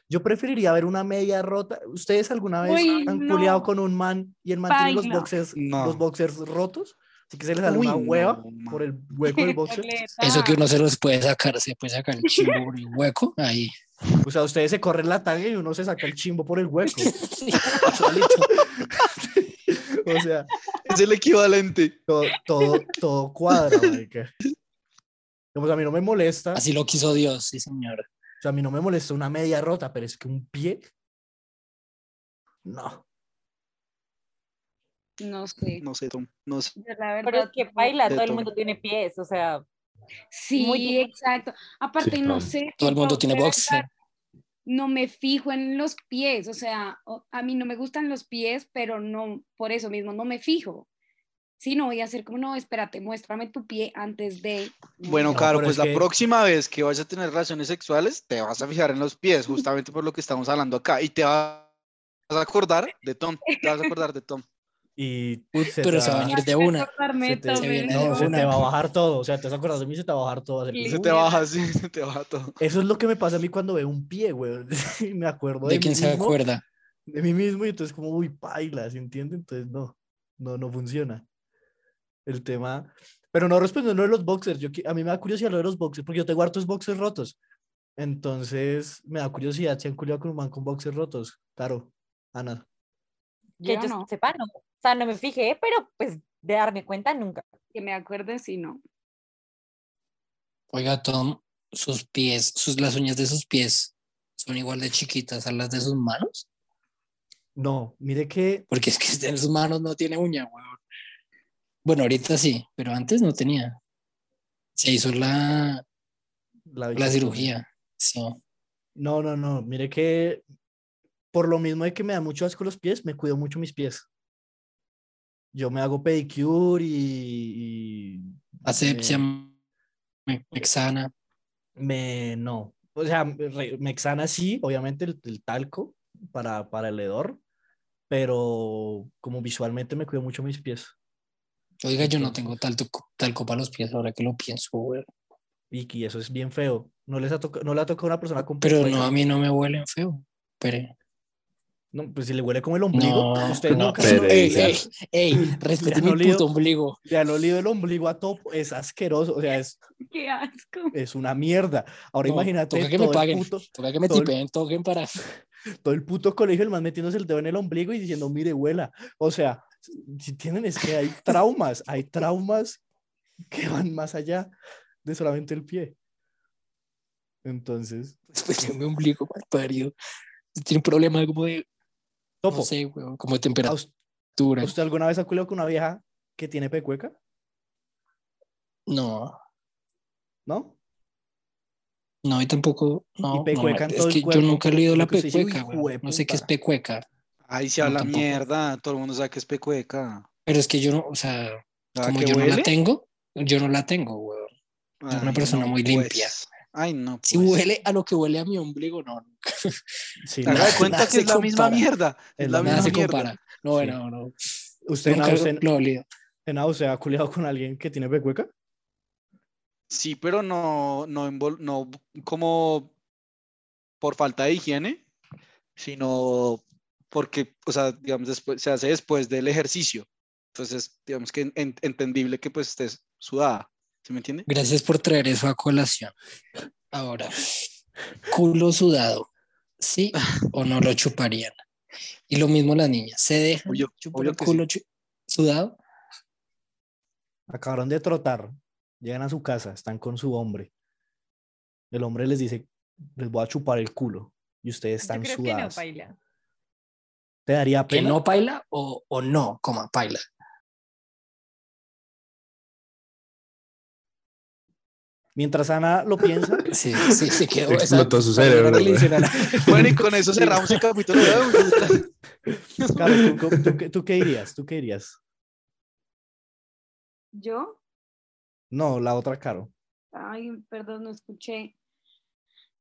Yo preferiría ver una media rota. ¿Ustedes alguna vez Uy, han no. culiado con un man y el man tiene los boxers, No. los boxers rotos? Así que se le sale Uy, una hueva no, por el hueco del boxer. Eso que uno se los puede sacar, se puede sacar el chimbo por el hueco. Ahí. O sea, ustedes se corren la tanga y uno se saca el chimbo por el hueco. Sí, o sea, Es el equivalente. todo, todo, todo cuadra, marica. Pues a mí no me molesta, Así lo quiso Dios, sí, señor. O sea, a mí no me molesta una media rota, pero es que un pie, no. No sé. No sé, Tom. No sé. Pero es que baila, todo el mundo tiene pies, o sea, Sí, muy- exacto. Aparte, no sé. Todo el mundo tiene verdad No me fijo en los pies, o sea, a mí no me gustan los pies, pero no, por eso mismo, no me fijo. Sí, no voy a hacer como, no, espérate, muéstrame tu pie antes de... Bueno, No, Caro, pero pues es la que- próxima vez que vayas a tener relaciones sexuales, te vas a fijar en los pies, justamente por lo que estamos hablando acá. Y te vas a acordar de Tom. Te vas a acordar de Tom. Y se Pero te se va a venir de una. Se te, Tomé, viene no, de se una. te va a bajar todo. O sea, te vas a acordar de mí, se te va a bajar todo. Sí. Se te baja así, se te baja todo. Eso es lo que me pasa a mí cuando veo un pie, güey. me acuerdo de, ¿De mí quién se mismo, acuerda? de mí mismo y entonces como, uy, paila, ¿se entiende? Entonces no, no, no funciona. El tema, pero no respondiendo de los boxers, yo, a mí me da curiosidad lo de los boxers, porque yo tengo hartos boxers rotos. Entonces me da curiosidad si han culiado con un man con boxers rotos. Claro, Ana. que Yo yo no. sepa, no. O sea, no me fijé, pero pues de darme cuenta nunca. Que me acuerde si no. Oiga, Tom, sus pies, sus, las uñas de sus pies son igual de chiquitas a las de sus manos. No, mire que Porque es que en sus manos no tiene uña, weón. Bueno, ahorita sí, pero antes no tenía. Se hizo la, la, cirugía. Sí. No, no, no. Mire que por lo mismo de que me da mucho asco los pies, me cuido mucho mis pies. Yo me hago pedicure y, y Asepsia, me, me- Mexana. me- no. O sea, Mexana sí, obviamente el, el talco para, para el hedor, pero como visualmente me cuido mucho mis pies. Oiga, yo no tengo talco, talco para los pies ahora que lo pienso, weón. Y, y eso es bien feo. No les ha tocado, no le ha tocado a una persona con Pero no, a mí no me huelen feo. Pero, No, pues si le huele como el ombligo, no, ustedes no, nunca pero ey, ey, ey, respete mi olido- puto ombligo. le han olido el ombligo a topo, es asqueroso, o sea, es, Qué asco. es una mierda. Ahora No, imagínate toca que me paguen. puto, Toca que me todo el- tipeen, toquen para. Todo el puto colegio, el man metiéndose el dedo en el ombligo y diciendo, mire, huela. O sea, si tienen es que hay traumas, hay traumas que van más allá de solamente el pie. Entonces, Después de mi ombligo, mal parido. Tiene un problema como de, topo, no sé, weón, como de ¿a temperatura. us- ¿usted alguna vez ha culiado con una vieja que tiene pecueca? No, ¿No? No, y tampoco. No, pecueca es que yo nunca he leído la pecueca, "Uy, weón. No sé qué es jueputa". pecueca. Ahí se habla mierda. Todo el mundo sabe que es pecueca. Pero es que yo no, o sea, ¿Ah, como yo no la tengo, yo no la tengo, weón. soy una persona muy limpia. pues. Ay, no. Si pues. huele a lo que huele a mi ombligo, no. Sí, no. de cuenta nada que es la misma mierda. Es la Nada misma se mierda. compara. No, Sí. no, no. ¿Usted, Nunca usted, lo ¿usted ha culiado con alguien que tiene pecueca? Sí, pero no, no, como por falta de higiene, sino porque, o sea, digamos, después, se hace después del ejercicio. Entonces, digamos que en- en- entendible que pues estés sudada. ¿Sí me entiende? Gracias por traer eso a colación. Ahora, culo sudado, ¿sí o no lo chuparían? Y lo mismo las niñas, ¿se dejan Obvio- chupar obvio el que culo sudado? Acabaron de trotar, llegan a su casa, están con su hombre. El hombre les dice, les voy a chupar el culo. Y ustedes están Yo creo que no, sudadas. paila. ¿Te daría ¿Que pena? no paila o, o no, coma paila? Mientras Ana lo piensa, Sí, sí, se quedó. Explotó esa- su cerebro, que Bueno, y con eso cerramos el capítulo. Caro, ¿tú, tú qué dirías? ¿Tú qué dirías? ¿Yo? No, la otra Caro. Ay, perdón, no escuché.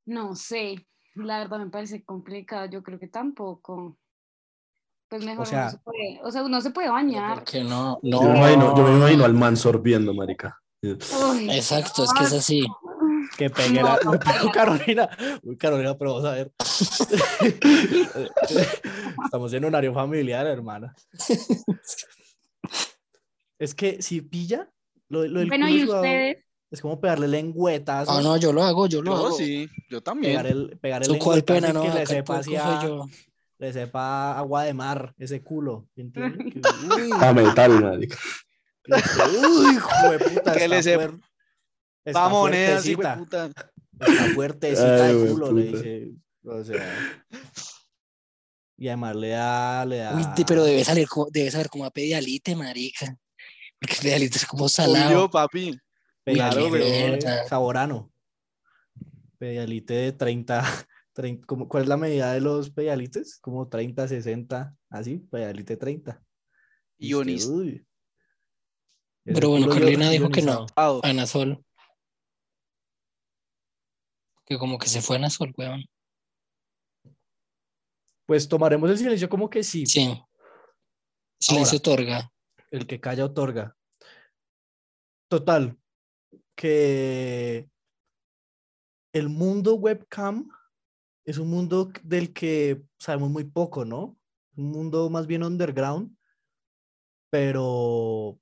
No sé, la verdad me parece complicado. Yo creo que tampoco. Pues mejor sea- uno se puede, o sea, uno se puede bañar. ¿Por qué no? Yo, me imagino, yo me imagino al man sorbiendo, marica. Uy, Exacto, es que es así. Que pegue la... Uy, Carolina. Uy, Carolina, pero vamos a ver. Estamos en un horario familiar, hermana. Es que si pilla, lo, lo del Bueno, culo ¿y sudado ustedes? es como pegarle lengüetas. Ah, no, yo lo hago, yo lo Yo hago. sí, yo Pegar también. el, pegar el Su cual lengüetazo pena, ¿no? que le el sepa, puerco así soy a- yo. le sepa agua de mar, ese culo. ¿entiendes? A metal, marica. uy, hijo de puta, Que le está, sepa- Va de fuertecita, puta. está fuertecita Ay, de culo, le dice. O sea. Y además le da, le da. Uy, pero debe salir como, debe saber como a pedialite, marica. Porque pedialite es como salado. Obvio, papi. Pedialite, Claro, saborano. Pedialite de 30, 30 ¿cómo- ¿cuál es la medida de los pedialites? Como 30, 60, así, pedialite 30. Y usted, Ionista. Pero bueno, Carolina dijo que no. Ana Sol. Que como que se fue Ana Sol, weón. Pues tomaremos el silencio como que sí. Sí. Silencio otorga. El que calla otorga. Total, que el mundo webcam es un mundo del que sabemos muy poco, ¿no? Un mundo más bien underground, pero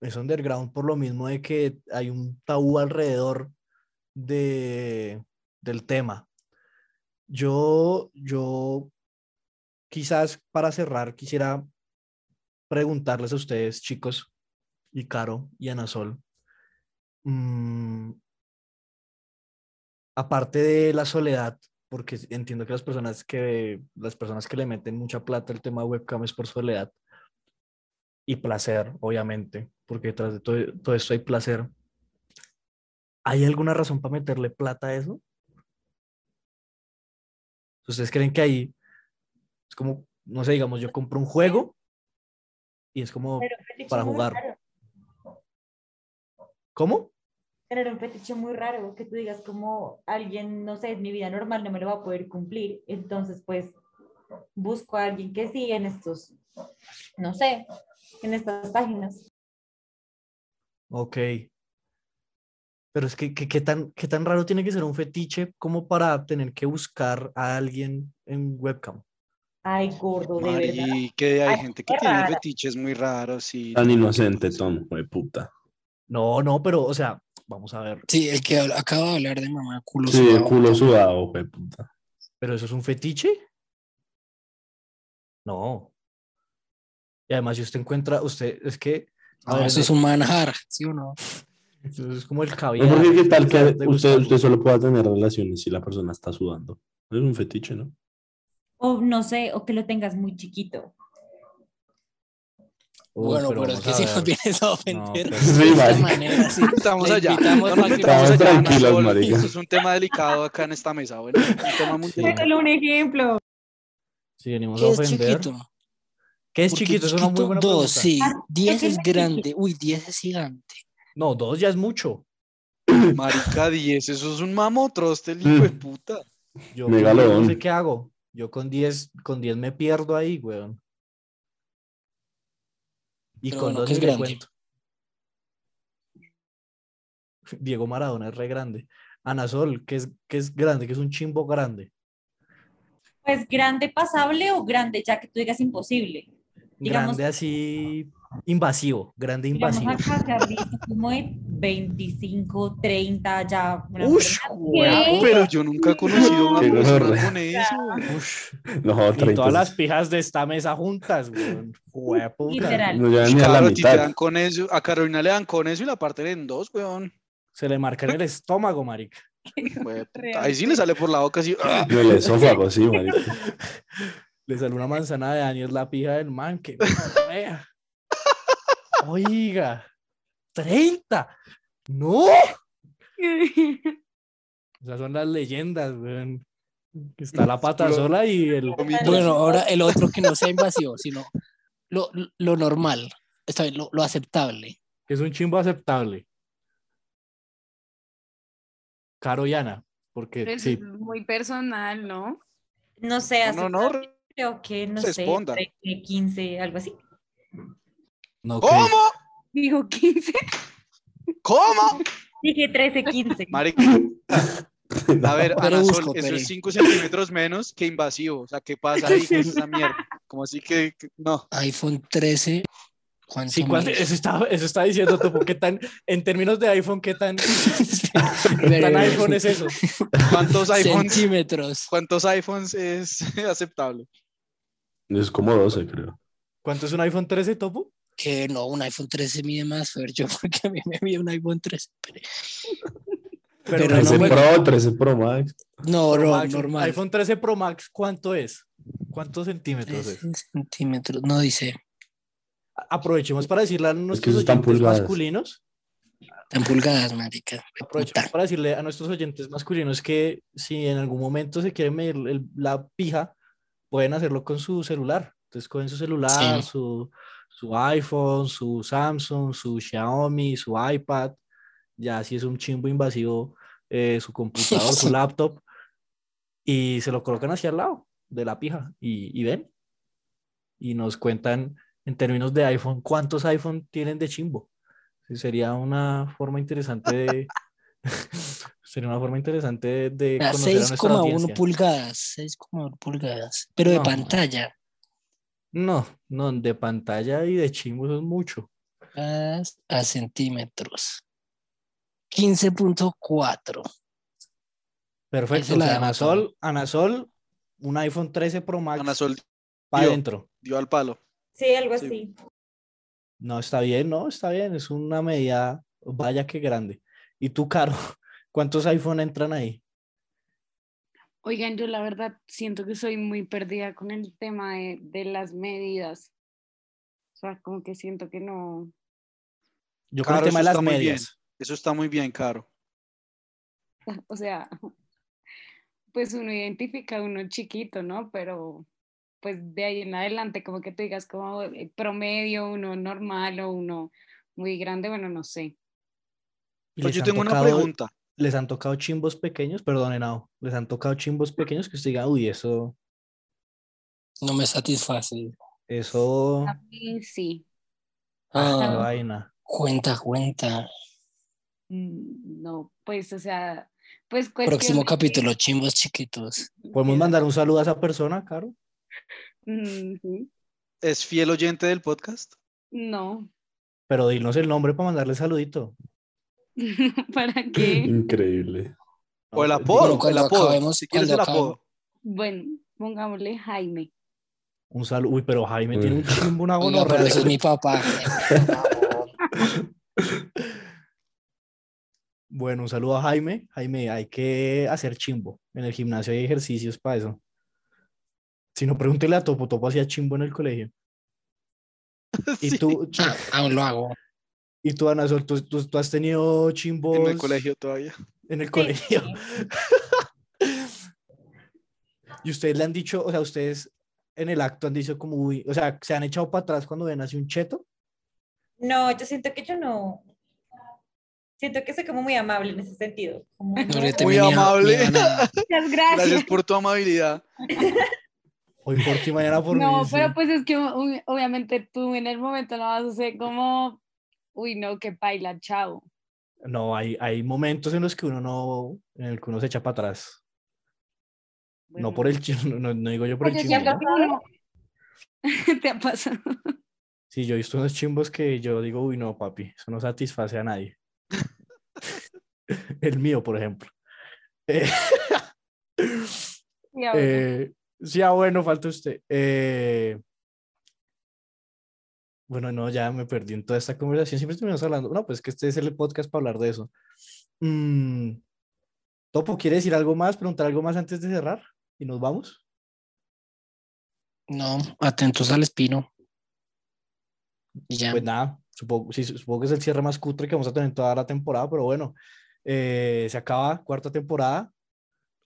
es underground por lo mismo de que hay un tabú alrededor de, del tema. Yo, yo, quizás para cerrar, quisiera preguntarles a ustedes, chicos, y Caro y Ana Sol, mm, aparte de la soledad, porque entiendo que las personas que las personas que le meten mucha plata al tema webcam es por soledad y placer, obviamente, porque detrás de todo, todo esto hay placer. ¿Hay alguna razón para meterle plata a eso? ¿Ustedes creen que ahí es como, no sé, digamos, yo compro un juego y es como para jugar. raro. ¿Cómo? Tener un fetiche muy raro, que tú digas como alguien, no sé, es mi vida normal, no me lo va a poder cumplir. Entonces, pues, busco a alguien que sí en estos, no sé, en estas páginas. Ok. Pero es que, que- ¿qué tan, qué tan raro tiene que ser un fetiche como para tener que buscar a alguien en webcam? Ay, gordo, de verdad. Mari, que hay Ay, gente que tiene rara. fetiches muy raros y Tan inocente, Tom, de puta. No, no, pero, o sea, vamos a ver. Sí, el que habla- acaba de hablar de mamá culo Sí, sudado. culo sudado, de puta. ¿Pero eso es un fetiche? No. Y además, si usted encuentra, usted, es que, a No, ver, eso es un manjar, ¿sí o no? eso es como el No, caviar. porque qué tal que usted usted solo pueda tener relaciones si la persona está sudando. Es un fetiche, ¿no? O no sé, o que lo tengas muy chiquito. Uy, bueno, pero, es vamos que si nos ver. vienes a ofender pero- de Sí, esta marica. manera, sí. Estamos allá. No metamos Estamos allá, tranquilos, marica. Esto es un tema delicado acá en esta mesa. Bueno, un. Solo un ejemplo. Si venimos ¿Qué a es ofender. chiquito? ¿Qué es Porque chiquito? Es una muy buena dos, pregunta. sí. Ah, Diez ¿qué es es grande. Uy, diez es gigante. No, dos ya es mucho. Marica 10, eso es un mamotroste, el hijo de Mm. puta. Yo con 10 Megalodón. no sé qué hago. Yo con 10, con 10 me pierdo ahí, weón. Y Pero con bueno, dos ¿qué es ni le grande? cuento. Diego Maradona es re grande. Ana Sol, que es, que es grande, que es un chimbo grande. Pues grande pasable o grande ya que tú digas imposible. Digamos- Grande así, invasivo, grande invasivo. a casar listo, como de 25, 30, ya. una Ush. Pero yo nunca he conocido a una persona con eso. Ush. No, Y 30. todas las pijas de esta mesa juntas, weón. Jueputa. Literal. No llegan ni a la Claro, a ti te mitad. dan con eso, a Carolina le dan con eso y la parten en dos, weón. Se le marca en el estómago, marica. Güey, Ahí sí le sale por la boca así. ¡ah! El esófago, sí, marica. Le sale una manzana de años la pija del man. Que. Oiga, 30. No. Esas son las leyendas, weón. Está la pata sola y el. Bueno, ahora el otro que no sea invasivo, sino lo, lo normal, está bien, lo, lo aceptable. que es un chimbo aceptable. Caro y Ana, porque Pero eso sí, es muy personal, ¿no? No sé, No, no, creo que, no sé, responda. 13, 15, algo así. no que- ¿Cómo? Dijo 15. ¿Cómo? Dije 13, 15. Marica. A ver, Ana busco, Sol, eso es 5 centímetros menos que invasivo. O sea, ¿qué pasa ahí con esa mierda? Como así que, que- no. iPhone 13, ¿cuánto Sí, ¿cuál- mide? eso está, eso está diciendo Topo, ¿qué tan, en términos de iPhone, qué tan, qué tan iPhone es eso? ¿Cuántos iPhones, Centímetros. cuántos iPhones es aceptable? Es como 12, creo. ¿Cuánto es un iPhone 13, Topo? Que no, un iPhone 13 mide más, Fer, yo porque a mí me mide un iPhone 13. Pere. Pero Pero no, 13 bueno, Pro, 13 Pro Max. No, Pro no, Max, normal. iPhone 13 Pro Max, ¿cuánto es? ¿Cuántos centímetros es? 13 centímetros, no dice, Aprovechemos para decirle a nuestros en oyentes pulgadas. masculinos, en pulgadas, marica. aprovechemos para decirle a nuestros oyentes masculinos que si en algún momento se quieren medir el- la pija, pueden hacerlo con su celular. Entonces cogen su celular, Sí. su, su iPhone, su Samsung, su Xiaomi, su iPad, ya si es un chimbo invasivo, eh, su computador, su laptop, y se lo colocan hacia el lado de la pija y, y ven. Y nos cuentan en términos de iPhone cuántos iPhone tienen de chimbo. Sí, Sería una forma interesante de... Sería una forma interesante de, de A conocer a nuestra 6,1 audiencia. pulgadas, 6,1 pulgadas, pero de No, pantalla. No, no, de pantalla y de chimbo eso es mucho. A, a centímetros. 15.4. Perfecto. O la sea, Anasol, Anasol, un iPhone 13 Pro Max Ana Sol para dio. adentro. dio al palo. Sí, algo Sí. así. No, está bien, no, está bien. Es una medida, vaya que grande. Y tú, Caro, ¿cuántos iPhone entran ahí? Oigan, yo la verdad siento que soy muy perdida con el tema de, de las medidas. O sea, como que siento que no. Yo con el tema de las está muy bien. medias. Eso está muy bien, Caro. O sea, pues uno identifica a uno chiquito, ¿no? Pero pues de ahí en adelante, como que tú digas como eh, promedio, uno normal o uno muy grande, bueno, no sé. ¿Y Pues yo tengo una pregunta. ¿Les han tocado chimbos pequeños? Perdón, Henao. ¿Les han tocado chimbos pequeños que usted diga, uy, eso, No me satisface. eso, A mí sí. Ah, vaina? cuenta, cuenta. Mm, No, pues, o sea, pues Próximo de capítulo, chimbos chiquitos. ¿Podemos mandar un saludo a esa persona, Caro? ¿Es fiel oyente del podcast? No, Pero dinos el nombre para mandarle saludito. ¿para qué? Increíble. O el apodo. Bueno, el apodo. acabemos- si quieres el cuando acabemos- apodo. Bueno, pongámosle Jaime. Un saludo. Uy, pero Jaime Uy. tiene un chimbo, una gonorrea. pero ese es mi papá. Bueno, un saludo a Jaime. Jaime, hay que hacer chimbo. En el gimnasio hay ejercicios para eso. Si no, pregúntele a Topo. Topo hacía chimbo en el colegio. Y Sí, tú, Ah, aún lo hago. Y tú, Ana Sol, ¿tú, tú, tú has tenido chimbos en el colegio todavía. En el colegio. y ustedes le han dicho, o sea, ustedes en el acto han dicho como, uy, o sea, se han echado para atrás cuando ven así un cheto. No, yo siento que yo no. Siento que soy como muy amable en ese sentido. Como, no, Muy amable. Muchas gracias. Gracias por tu amabilidad. Hoy por ti, mañana por No, mí. sí. pero pues es que ob- obviamente tú en el momento no vas a hacer como, uy, no, que baila, chao. No, hay, hay momentos en los que uno no, en el que uno se echa para atrás. No por el chimbo, no, no digo yo por el Oye, siento ¿no? ¿Te ha pasado? Sí, yo he visto unos chimbos que yo digo, uy, no, papi, eso no satisface a nadie. El mío, por ejemplo. Eh, Y ahora, eh, sí, ah, bueno, falta usted. Eh, bueno, no, ya me perdí en toda esta conversación. Siempre terminamos hablando. No, pues que este es el podcast para hablar de eso. Mm, Topo, ¿quiere decir algo más? ¿Preguntar algo más antes de cerrar? ¿Y nos vamos? No, atentos al espino. Y ya. Pues nada, supongo, sí, supongo que es el cierre más cutre que vamos a tener en toda la temporada, pero bueno, eh, se acaba cuarta temporada.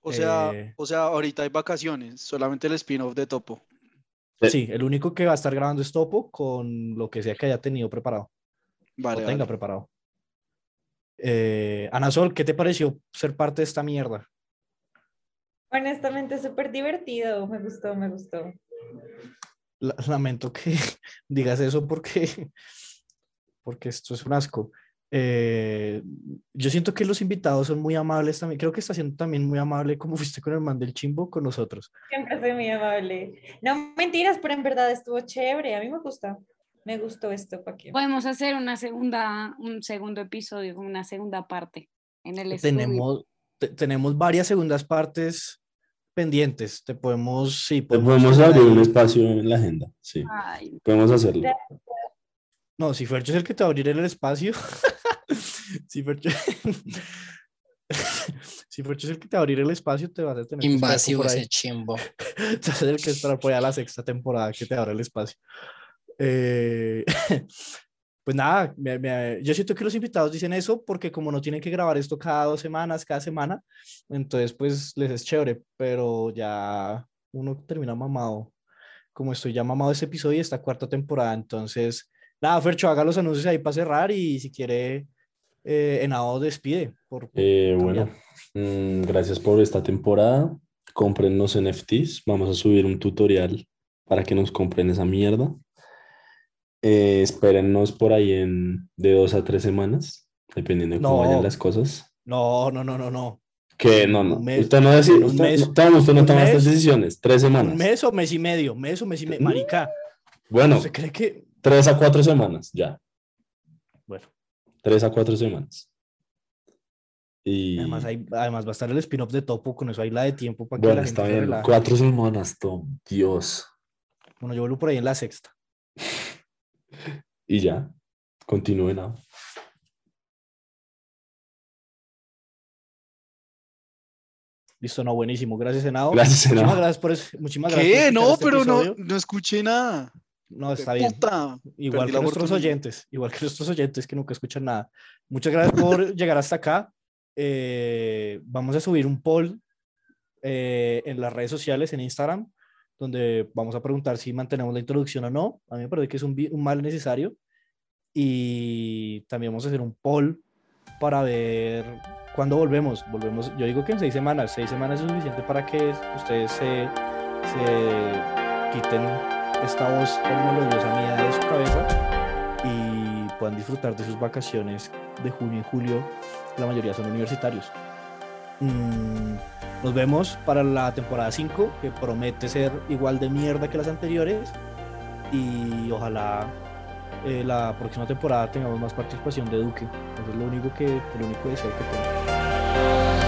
O sea, Eh. o sea, ahorita hay vacaciones, solamente el spin-off de Topo. Sí. Sí, el único que va a estar grabando es Topo con lo que sea que haya tenido preparado. Vale, o tenga vale. preparado. Eh, Ana Sol, ¿qué te pareció ser parte de esta mierda? Honestamente, súper divertido. Me gustó, me gustó. La- Lamento que digas eso porque, porque esto es un asco. Eh, yo siento que los invitados son muy amables también. Creo que está siendo también muy amable como fuiste con el man del chimbo con nosotros. Siempre soy muy amable. No mentiras, pero en verdad estuvo chévere. A mí me gusta. Me gustó esto, ¿para qué? podemos hacer una segunda, un segundo episodio, una segunda parte en el estudio. Tenemos, te- tenemos varias segundas partes pendientes. Te podemos, sí, Te podemos hacer abrir un espacio en la agenda. Sí, Ay, podemos hacerlo. No, si Fercho es el que te va a abrir el espacio. si Fercho... si Fercho es el que te va a abrir el espacio, te vas a tener Invasivo ese chimbo. A tener que esperar por allá la sexta temporada que te abra el espacio. Eh, pues nada, me- me- yo siento que los invitados dicen eso porque como no tienen que grabar esto cada dos semanas, cada semana, entonces pues les es chévere, pero ya uno termina mamado. Como estoy ya mamado de este episodio y esta cuarta temporada, entonces nada, Fercho, haga los anuncios ahí para cerrar y si quiere, eh, Henao despide. Por, por Eh, bueno, mm, gracias por esta temporada. Compren los NFTs. Vamos a subir un tutorial para que nos compren esa mierda. Eh, espérennos por ahí en de dos a tres semanas, dependiendo de cómo No. vayan las cosas. No, no, no, no, no. Que no, no. Mes, usted no decide, usted, mes, Tom, usted no toma estas mes, decisiones. Tres semanas. Un mes o mes y medio, mes o mes y medio. Marica, Bueno, ¿usted cree que...? Tres a cuatro semanas, ya. Bueno, Tres a cuatro semanas. Y además, hay, además va a estar el spin-off de Topo, con eso hay la de tiempo para que bueno, la está gente bien. relaje. Cuatro semanas, Tom. Dios. Bueno, yo vuelvo por ahí en la sexta. Y ya. Continúen. ¿no? Listo, no, buenísimo. Gracias, Senado. Gracias, Muchísimas Henao. gracias por, es- muchísimas gracias por ¿Qué? escuchar No, este pero no, no escuché nada. No, está bien. Puta, Igual que nuestros oyentes, igual que nuestros oyentes que nunca escuchan nada. Muchas gracias por llegar hasta acá. Eh, vamos a subir un poll eh, en las redes sociales, en Instagram, donde vamos a preguntar si mantenemos la introducción o no. A mí me parece que es un mal necesario. Y también vamos a hacer un poll para ver cuándo volvemos. Volvemos, yo digo que en seis semanas. Seis semanas es suficiente para que ustedes se, se quiten esta voz tan melodiosa mía de su cabeza y puedan disfrutar de sus vacaciones de junio y julio. La mayoría son universitarios. Mm, nos vemos para la temporada 5, que promete ser igual de mierda que las anteriores. Y ojalá eh, la próxima temporada tengamos más participación de Duque. Eso es lo único que, el único deseo que tengo.